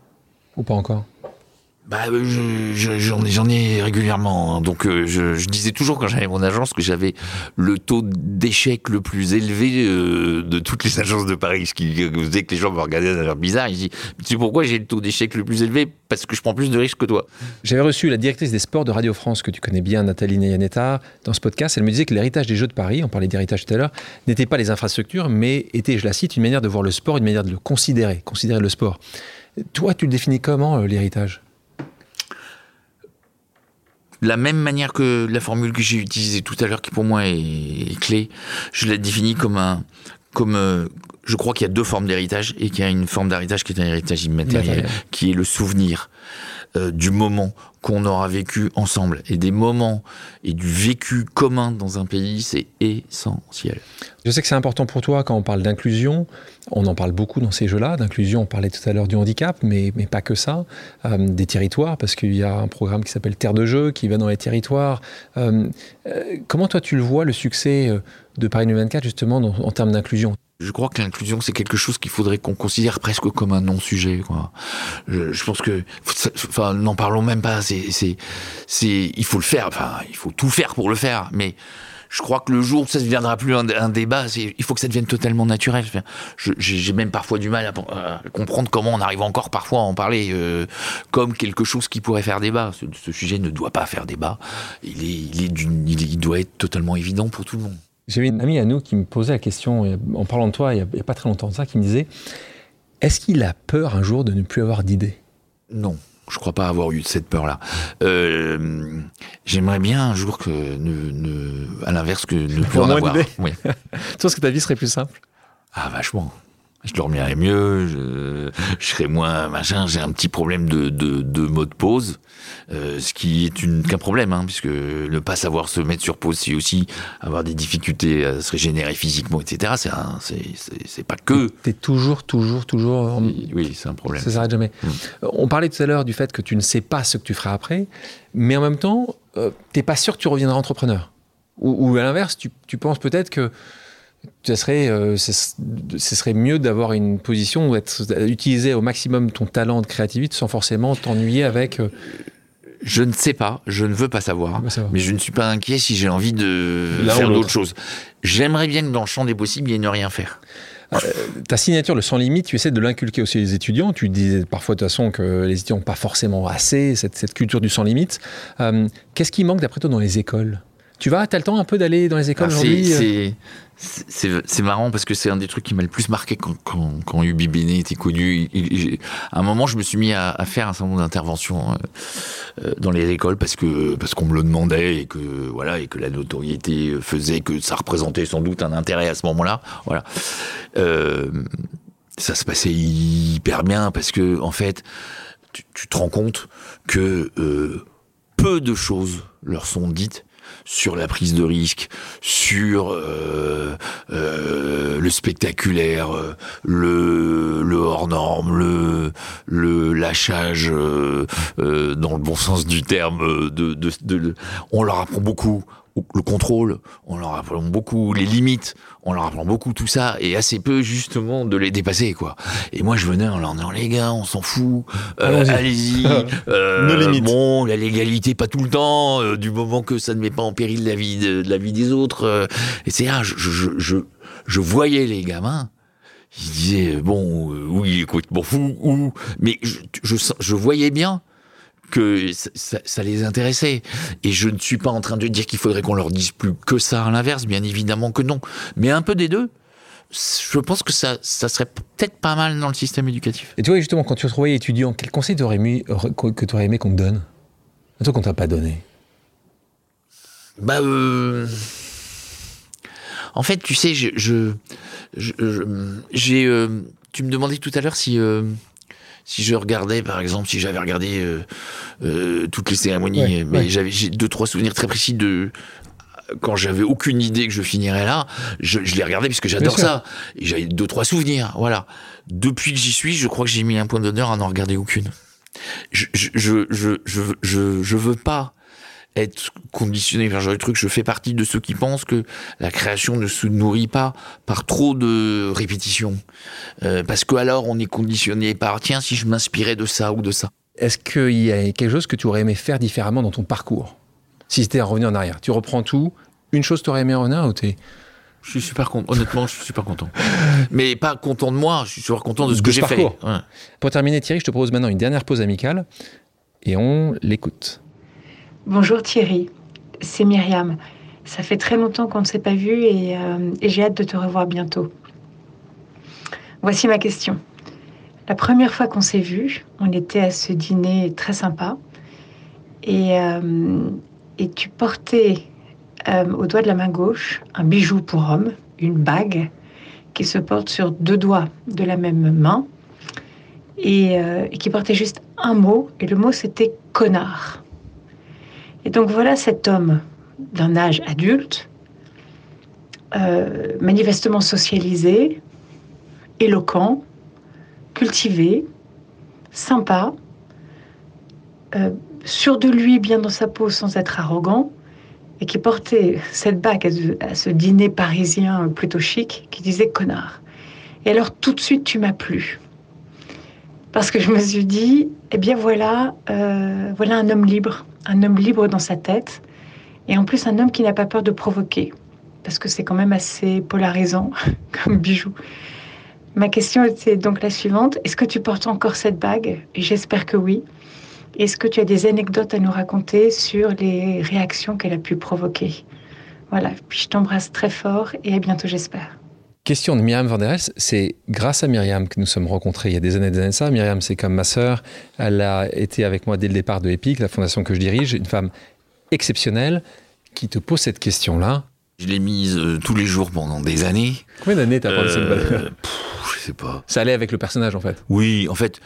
[SPEAKER 2] Ou pas encore?
[SPEAKER 1] Bah, euh, je- je- j'en ai, régulièrement. hein. Donc, euh, je, disais toujours quand j'avais mon agence que j'avais le taux d'échec le plus élevé euh, de toutes les *laughs* agences de Paris. Ce qui faisait que les gens me regardaient d'un air bizarre. Ils disaient, tu sais pourquoi j'ai le taux d'échec le plus élevé? Parce que je prends plus de risques que toi.
[SPEAKER 2] J'avais reçu la directrice des sports de Radio France, que tu connais bien, Nathalie Neyaneta, dans ce podcast. Elle me disait que l'héritage des Jeux de Paris, on parlait d'héritage tout à l'heure, n'était pas les infrastructures, mais était, je la cite, une manière de voir le sport, une manière de le considérer, considérer le sport. Toi, tu le définis comment, l'héritage?
[SPEAKER 1] De la même manière que la formule que j'ai utilisée tout à l'heure, qui pour moi est, est clé, je la définis comme un, comme, euh, je crois qu'il y a deux formes d'héritage et qu'il y a une forme d'héritage qui est un héritage immatériel,
[SPEAKER 2] Matériel.
[SPEAKER 1] qui est le souvenir euh, du moment qu'on aura vécu ensemble et des moments et du vécu commun dans un pays, c'est essentiel.
[SPEAKER 2] Je sais que c'est important pour toi quand on parle d'inclusion. On en parle beaucoup dans ces jeux-là. D'inclusion, on parlait tout à l'heure du handicap, mais, mais pas que ça. Euh, des territoires, parce qu'il y a un programme qui s'appelle Terre de jeu qui va dans les territoires. Euh, comment toi tu le vois, le succès de Paris 2024, justement, en termes d'inclusion?
[SPEAKER 1] Je crois que l'inclusion, c'est quelque chose qu'il faudrait qu'on considère presque comme un non-sujet. Je, je pense que, enfin, n'en parlons même pas. C'est, c'est, c'est, il faut le faire. Enfin, il faut tout faire pour le faire. Mais je crois que le jour où ça ne deviendra plus un, un débat, il faut que ça devienne totalement naturel. Je- j'ai, même parfois du mal à, comprendre comment on arrive encore parfois à en parler euh, comme quelque chose qui pourrait faire débat. Ce, ce sujet ne doit pas faire débat. Il est, il, est- il doit être totalement évident pour tout le monde.
[SPEAKER 2] J'avais une amie à nous qui me posait la question, en parlant de toi, il n'y a, pas très longtemps de ça, qui me disait Est-ce qu'il a peur un jour de ne plus avoir d'idées?
[SPEAKER 1] Non, je crois pas avoir eu cette peur-là. Euh, J'aimerais bien un jour que, ne, ne- à l'inverse, que ne plus en avoir. Oui. *laughs*
[SPEAKER 2] Tu penses que ta vie serait plus simple?
[SPEAKER 1] Ah, vachement. Je dormirais mieux, je, je serais moins machin. J'ai un petit problème de, de, de mode pause, euh, ce qui est qu'un problème, hein, puisque ne pas savoir se mettre sur pause, c'est aussi avoir des difficultés à se régénérer physiquement, etc. C'est c'est pas que.
[SPEAKER 2] Tu es toujours, toujours, toujours.
[SPEAKER 1] Oui, c'est un problème.
[SPEAKER 2] Ça s'arrête jamais.
[SPEAKER 1] Mm.
[SPEAKER 2] Euh, On parlait tout à l'heure du fait que tu ne sais pas ce que tu feras après, mais en même temps, euh, t'es pas sûr que tu reviendras entrepreneur. Ou, ou à l'inverse, tu, tu penses peut-être que serait, euh, ce, ce serait mieux d'avoir une position où être, utiliser au maximum ton talent de créativité sans forcément t'ennuyer avec. euh,
[SPEAKER 1] Je ne sais pas, je ne veux pas savoir. Mais je ne suis pas inquiet si j'ai envie de faire d'autres choses. J'aimerais bien que dans le champ des possibles, il y ait ne rien faire.
[SPEAKER 2] Ta signature, le sans limite, tu essaies de l'inculquer aussi aux étudiants. Tu disais parfois de toute façon que les étudiants n'ont pas forcément assez cette, cette culture du sans limite. Euh, Qu'est-ce qui manque d'après toi dans les écoles? Tu vas, t'as le temps un peu d'aller dans les écoles
[SPEAKER 1] Ah, c'est-
[SPEAKER 2] aujourd'hui euh
[SPEAKER 1] c'est- marrant parce que c'est un des trucs qui m'a le plus marqué quand, quand, quand Ubi Bene était connu. Il- il- j'ai- à un moment, je me suis mis à, à faire un certain nombre d'interventions euh, euh, dans les écoles parce que parce qu'on me le demandait et que voilà et que la notoriété faisait que ça représentait sans doute un intérêt à ce moment-là. Voilà. Euh, ça se passait hyper bien parce que en fait, tu, tu te rends compte que euh, peu de choses leur sont dites sur la prise de risque, sur euh, euh, le spectaculaire, euh, le, le hors norme, le, le lâchage euh, euh, dans le bon sens du terme. De, de, de- on leur apprend beaucoup le contrôle, on leur apprend beaucoup les limites, on leur apprend beaucoup tout ça et assez peu justement de les dépasser quoi. Et moi je venais en leur disant les gars, on s'en fout, euh, allez-y. *laughs* euh. Bon, la légalité pas tout le temps, euh, du moment que ça ne met pas en péril la vie de, de la vie des autres. et c'est là, je, je, je, je voyais les gamins. Ils disaient bon, euh, oui, écoute, bon fou, ou mais je, je, je voyais bien que ça, ça- ça les intéressait. Et je ne suis pas en train de dire qu'il faudrait qu'on leur dise plus que ça à l'inverse, bien évidemment que non. Mais un peu des deux, je pense que ça, ça serait peut-être pas mal dans le système éducatif.
[SPEAKER 2] Et tu vois, justement, quand tu revoyais étudiant, quel conseil t'aurais aimé, que tu aurais aimé qu'on te donne? Un truc qu'on t'a pas donné.
[SPEAKER 1] Bah, euh... en fait, tu sais, je, je, je- je- j'ai, euh, tu me demandais tout à l'heure si, euh, si je regardais, par exemple, si j'avais regardé euh, euh, toutes les cérémonies,
[SPEAKER 2] Ouais,
[SPEAKER 1] mais
[SPEAKER 2] ouais.
[SPEAKER 1] j'avais deux trois souvenirs très précis de quand j'avais aucune idée que je finirais là, je, je les regardais parce que j'adore ça. Et j'avais deux trois souvenirs, voilà. Depuis que j'y suis, je crois que j'ai mis un point d'honneur à n'en regarder aucune. Je, je, je, je, je, je, je veux pas être conditionné vers ce genre de truc. Je fais partie de ceux qui pensent que la création ne se nourrit pas par trop de répétitions. Euh, parce que alors on est conditionné par tiens si je m'inspirais de ça ou de ça.
[SPEAKER 2] Est-ce qu'il y a quelque chose que tu aurais aimé faire différemment dans ton parcours? Si c'était à revenir en arrière. Tu reprends tout. Une chose tu aurais aimé revenir ou t'es
[SPEAKER 1] Je suis super content. Honnêtement, je suis super content. *laughs* Mais pas content de moi. Je suis super content de ce
[SPEAKER 2] De
[SPEAKER 1] que j'ai fait. Ouais.
[SPEAKER 2] Pour terminer, Thierry, je te propose maintenant une dernière pause amicale et on l'écoute.
[SPEAKER 5] Bonjour Thierry, c'est Myriam. Ça fait très longtemps qu'on ne s'est pas vu et, euh, et j'ai hâte de te revoir bientôt. Voici ma question. La première fois qu'on s'est vu, on était à ce dîner très sympa et, euh, tu portais euh, au doigt de la main gauche un bijou pour homme, une bague qui se porte sur deux doigts de la même main et, et qui portait juste un mot et le mot c'était connard. Et donc voilà cet homme d'un âge adulte, euh, manifestement socialisé, éloquent, cultivé, sympa, euh, sûr de lui, bien dans sa peau sans être arrogant, et qui portait cette bague à ce, dîner parisien plutôt chic qui disait connard. Et alors tout de suite tu m'as plu. Parce que je me suis dit, eh bien voilà, euh, voilà un homme libre, un homme libre dans sa tête, et en plus un homme qui n'a pas peur de provoquer, parce que c'est quand même assez polarisant *laughs* comme bijou. Ma question était donc la suivante, est-ce que tu portes encore cette bague? J'espère que oui. Est-ce que tu as des anecdotes à nous raconter sur les réactions qu'elle a pu provoquer? Voilà, puis je t'embrasse très fort et à bientôt j'espère.
[SPEAKER 2] Question de Myriam Van der Elst. C'est grâce à Myriam que nous sommes rencontrés il y a des années et des années de ça. Myriam, c'est comme ma sœur. Elle a été avec moi dès le départ de EPIC, la fondation que je dirige. Une femme exceptionnelle qui te pose cette question-là.
[SPEAKER 1] Je l'ai mise euh, tous les jours pendant des années.
[SPEAKER 2] Combien d'années t'as pensé
[SPEAKER 1] Euh, pff, je sais pas.
[SPEAKER 2] Ça allait avec le personnage en fait.
[SPEAKER 1] Oui, en fait,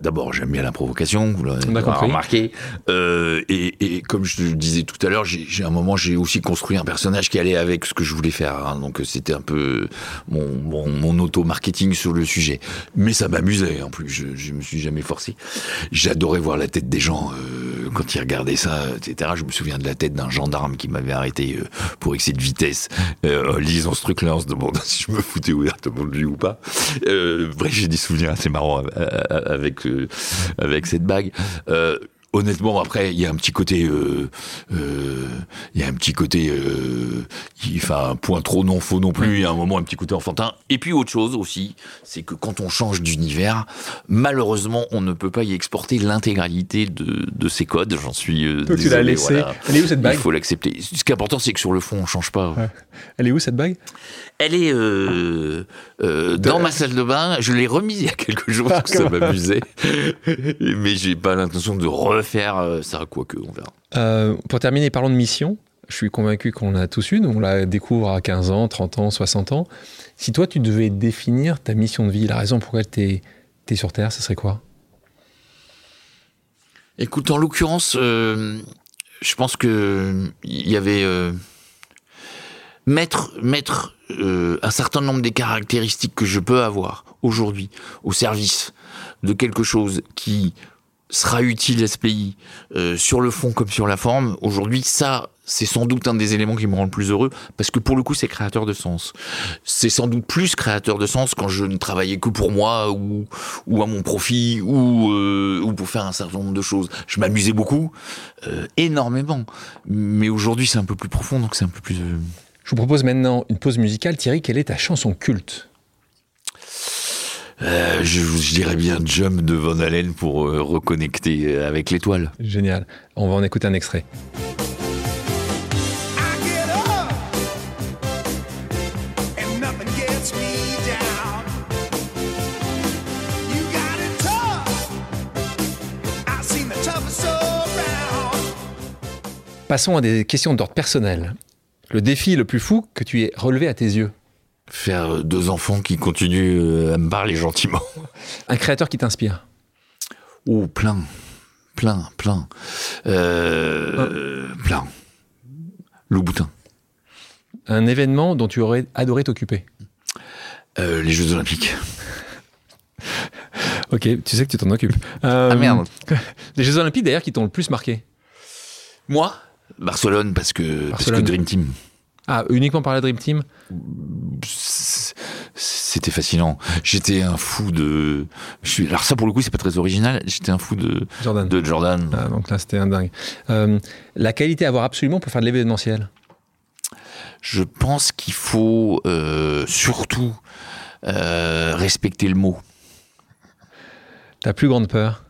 [SPEAKER 1] d'abord j'aime bien la provocation, vous l'avez remarqué. Euh, et, et comme je le disais tout à l'heure, j'ai un moment j'ai aussi construit un personnage qui allait avec ce que je voulais faire. hein. donc c'était un peu mon, mon, mon auto-marketing sur le sujet. Mais ça m'amusait en plus. Je, je me suis jamais forcé. J'adorais voir la tête des gens euh, quand ils regardaient ça, etc. Je me souviens de la tête d'un gendarme qui m'avait arrêté euh, pour excès de vitesse. En lisant ce truc-là, on se demandant *laughs* si je me foutais ouvertement de lui ou pas. Euh, bref, j'ai des souvenirs assez marrants euh, euh, avec euh, avec cette bague. Euh, honnêtement, après, il y a un petit côté, euh, euh, il y a un petit côté, euh, enfin, un point trop non faux non plus. Il y a un moment un petit côté enfantin. Et puis autre chose aussi, c'est que quand on change d'univers, malheureusement, on ne peut pas y exporter l'intégralité de, de ces codes. J'en suis euh,
[SPEAKER 2] Donc tu l'as
[SPEAKER 1] désolé,
[SPEAKER 2] laissé.
[SPEAKER 1] voilà.
[SPEAKER 2] Elle est où cette bague
[SPEAKER 1] Il faut l'accepter. Ce qui est important, c'est que sur le fond, on change pas.
[SPEAKER 2] Ouais. Elle est où cette bague?
[SPEAKER 1] Elle est euh, euh, dans ma salle de bain. Je l'ai remise il y a quelques jours *laughs* parce que ça m'amusait. Mais j'ai pas l'intention de refaire euh, ça, quoique, on verra.
[SPEAKER 2] Euh, Pour terminer, parlons de mission. Je suis convaincu qu'on a tous une. On la découvre à 15 ans, 30 ans, 60 ans. Si toi, tu devais définir ta mission de vie, la raison pour laquelle tu es, sur Terre, ce serait quoi?
[SPEAKER 1] Écoute, en l'occurrence, euh, je pense que il y avait euh, mettre mettre euh, un certain nombre des caractéristiques que je peux avoir aujourd'hui au service de quelque chose qui sera utile à ce pays euh, sur le fond comme sur la forme. Aujourd'hui, ça, c'est sans doute un des éléments qui me rend le plus heureux parce que pour le coup, c'est créateur de sens. C'est sans doute plus créateur de sens quand je ne travaillais que pour moi ou, ou à mon profit ou, euh, ou pour faire un certain nombre de choses. Je m'amusais beaucoup, euh, énormément. Mais aujourd'hui, c'est un peu plus profond, donc c'est un peu plus.
[SPEAKER 2] Je vous propose maintenant une pause musicale. Thierry, quelle est ta chanson culte?
[SPEAKER 1] Euh, je, je dirais bien Jump de Van Halen pour euh, reconnecter euh, avec l'étoile.
[SPEAKER 2] Génial. On va en écouter un extrait. Passons à des questions d'ordre personnel. Le défi le plus fou que tu aies relevé à tes yeux
[SPEAKER 1] Faire euh, deux enfants qui continuent euh, à me parler gentiment.
[SPEAKER 2] Un créateur qui t'inspire
[SPEAKER 1] Oh, plein. Plein, plein. Euh, Plein. Louboutin.
[SPEAKER 2] Un événement dont tu aurais adoré t'occuper
[SPEAKER 1] Euh, les Jeux Olympiques. *laughs*
[SPEAKER 2] Ok, tu sais que tu t'en occupes. Euh,
[SPEAKER 1] Ah merde. *laughs*
[SPEAKER 2] Les Jeux Olympiques d'ailleurs qui t'ont le plus marqué?
[SPEAKER 1] Moi? Barcelone parce que, parce que
[SPEAKER 2] Barcelone.
[SPEAKER 1] Dream Team.
[SPEAKER 2] Ah, uniquement par la Dream Team?
[SPEAKER 1] C'était fascinant. J'étais un fou de. Je suis... Alors ça pour le coup c'est pas très original. J'étais un fou de,
[SPEAKER 2] Jordan.
[SPEAKER 1] de Jordan.
[SPEAKER 2] Ah, donc là, c'était un dingue. Euh, la qualité à avoir absolument pour faire de l'événementiel?
[SPEAKER 1] Je pense qu'il faut euh, surtout euh, respecter le mot.
[SPEAKER 2] Ta plus grande peur?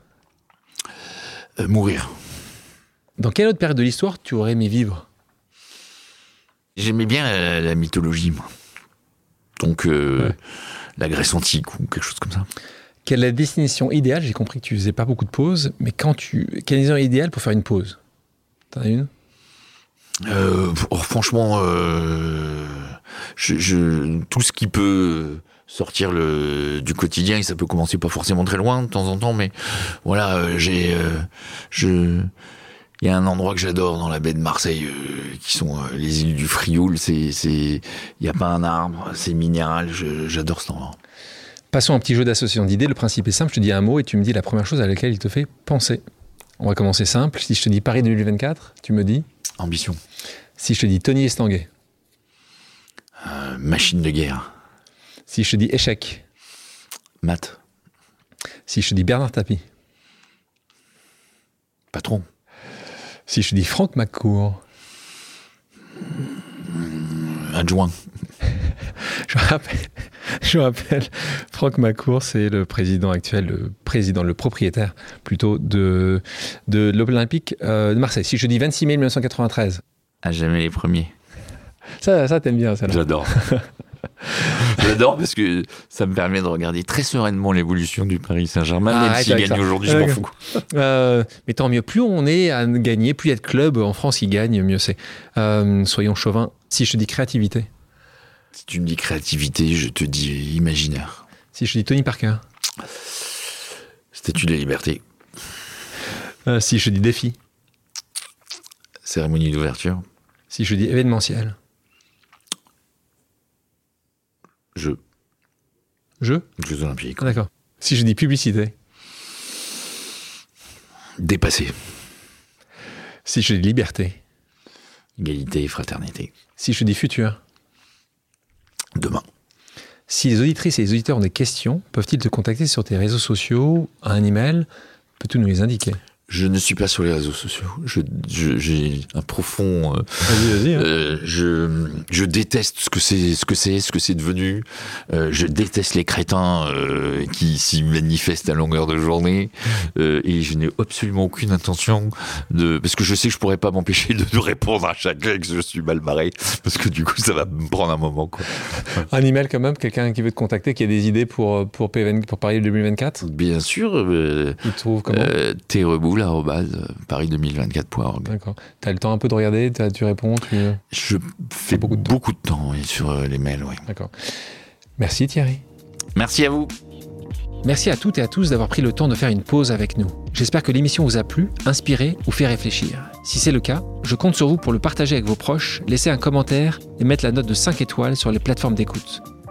[SPEAKER 1] Mourir.
[SPEAKER 2] Dans quelle autre période de l'histoire tu aurais aimé vivre?
[SPEAKER 1] J'aimais bien la, la mythologie, moi. Donc, euh,
[SPEAKER 2] Ouais.
[SPEAKER 1] la Grèce antique ou quelque chose comme ça.
[SPEAKER 2] Quelle est la destination idéale J'ai compris que tu faisais pas beaucoup de pauses, mais quand tu. Quelle est la idéale pour faire une pause? T'en as une?
[SPEAKER 1] Euh, oh, franchement, euh, je, je- tout ce qui peut sortir le, du quotidien, et ça peut commencer pas forcément très loin de temps en temps, mais voilà, j'ai, je, il y a un endroit que j'adore dans la baie de Marseille, euh, qui sont euh, les îles du Frioul. C'est, c'est, il y a pas un arbre, c'est minéral. j'adore cet endroit.
[SPEAKER 2] Passons à un petit jeu d'association d'idées. Le principe est simple. Je te dis un mot et tu me dis la première chose à laquelle il te fait penser. On va commencer simple. Si je te dis Paris 2024, tu me dis.
[SPEAKER 1] Ambition,
[SPEAKER 2] Si je te dis Tony Estanguet.
[SPEAKER 1] Euh, machine de guerre,
[SPEAKER 2] Si je te dis échec.
[SPEAKER 1] maths,
[SPEAKER 2] Si je te dis Bernard Tapie.
[SPEAKER 1] patron,
[SPEAKER 2] Si je dis Franck McCourt.
[SPEAKER 1] adjoint, *laughs*
[SPEAKER 2] Je rappelle, je rappelle, Franck McCourt, c'est le président actuel, le président, le propriétaire plutôt de, de l'Olympique euh, de Marseille. Si je dis 26 mai 1993,
[SPEAKER 1] à jamais les premiers.
[SPEAKER 2] ça, ça t'aimes bien, ça.
[SPEAKER 1] J'adore. *laughs* J'adore parce que ça me permet de regarder très sereinement l'évolution du Paris Saint-Germain,
[SPEAKER 2] Ah,
[SPEAKER 1] même s'il gagne aujourd'hui, je m'en fous.
[SPEAKER 2] Euh, mais tant mieux, plus on est à gagner, plus il y a de clubs en France qui gagnent, mieux c'est. Euh, soyons chauvins. Si je te dis créativité,
[SPEAKER 1] Si tu me dis créativité, je te dis imaginaire.
[SPEAKER 2] si je te dis Tony Parker,
[SPEAKER 1] Statue de la liberté,
[SPEAKER 2] Euh, si je te dis défi,
[SPEAKER 1] cérémonie d'ouverture,
[SPEAKER 2] si je dis événementiel,
[SPEAKER 1] jeux,
[SPEAKER 2] jeu,
[SPEAKER 1] Jeux Olympiques.
[SPEAKER 2] Ah, d'accord. Si je dis publicité,
[SPEAKER 1] Dépassé,
[SPEAKER 2] si je dis liberté,
[SPEAKER 1] égalité et fraternité.
[SPEAKER 2] si je dis futur,
[SPEAKER 1] Demain.
[SPEAKER 2] Si les auditrices et les auditeurs ont des questions, peuvent-ils te contacter sur tes réseaux sociaux, un email? Peux-tu nous les indiquer?
[SPEAKER 1] Je ne suis pas sur les réseaux sociaux. Je, je- j'ai un profond. euh,
[SPEAKER 2] Vas-y, vas-y. hein.
[SPEAKER 1] euh, je, je déteste ce que c'est, ce que c'est, ce que c'est devenu. Euh, je déteste les crétins euh, qui s'y manifestent à longueur de journée. Euh, et je n'ai absolument aucune intention de, parce que je sais que je pourrais pas m'empêcher de, *laughs* répondre à chacun que je suis mal barré, parce que du coup ça va me prendre un moment. Quoi.
[SPEAKER 2] Un email quand même, quelqu'un qui veut te contacter, qui a des idées pour, pour, PVN pour Paris 2024
[SPEAKER 1] Bien sûr,
[SPEAKER 2] Il te trouve comment?
[SPEAKER 1] treboul, arobase, paris2024.org.
[SPEAKER 2] D'accord. T'as le temps un peu de regarder, tu réponds, tu...
[SPEAKER 1] Je fais
[SPEAKER 2] beaucoup
[SPEAKER 1] beaucoup
[SPEAKER 2] de
[SPEAKER 1] de, temps oui, sur euh, les mails. Oui.
[SPEAKER 2] D'accord. Merci Thierry.
[SPEAKER 1] Merci à vous.
[SPEAKER 2] Merci à toutes et à tous d'avoir pris le temps de faire une pause avec nous. J'espère que l'émission vous a plu, inspiré ou fait réfléchir. Si c'est le cas, je compte sur vous pour le partager avec vos proches, laisser un commentaire et mettre la note de 5 étoiles sur les plateformes d'écoute.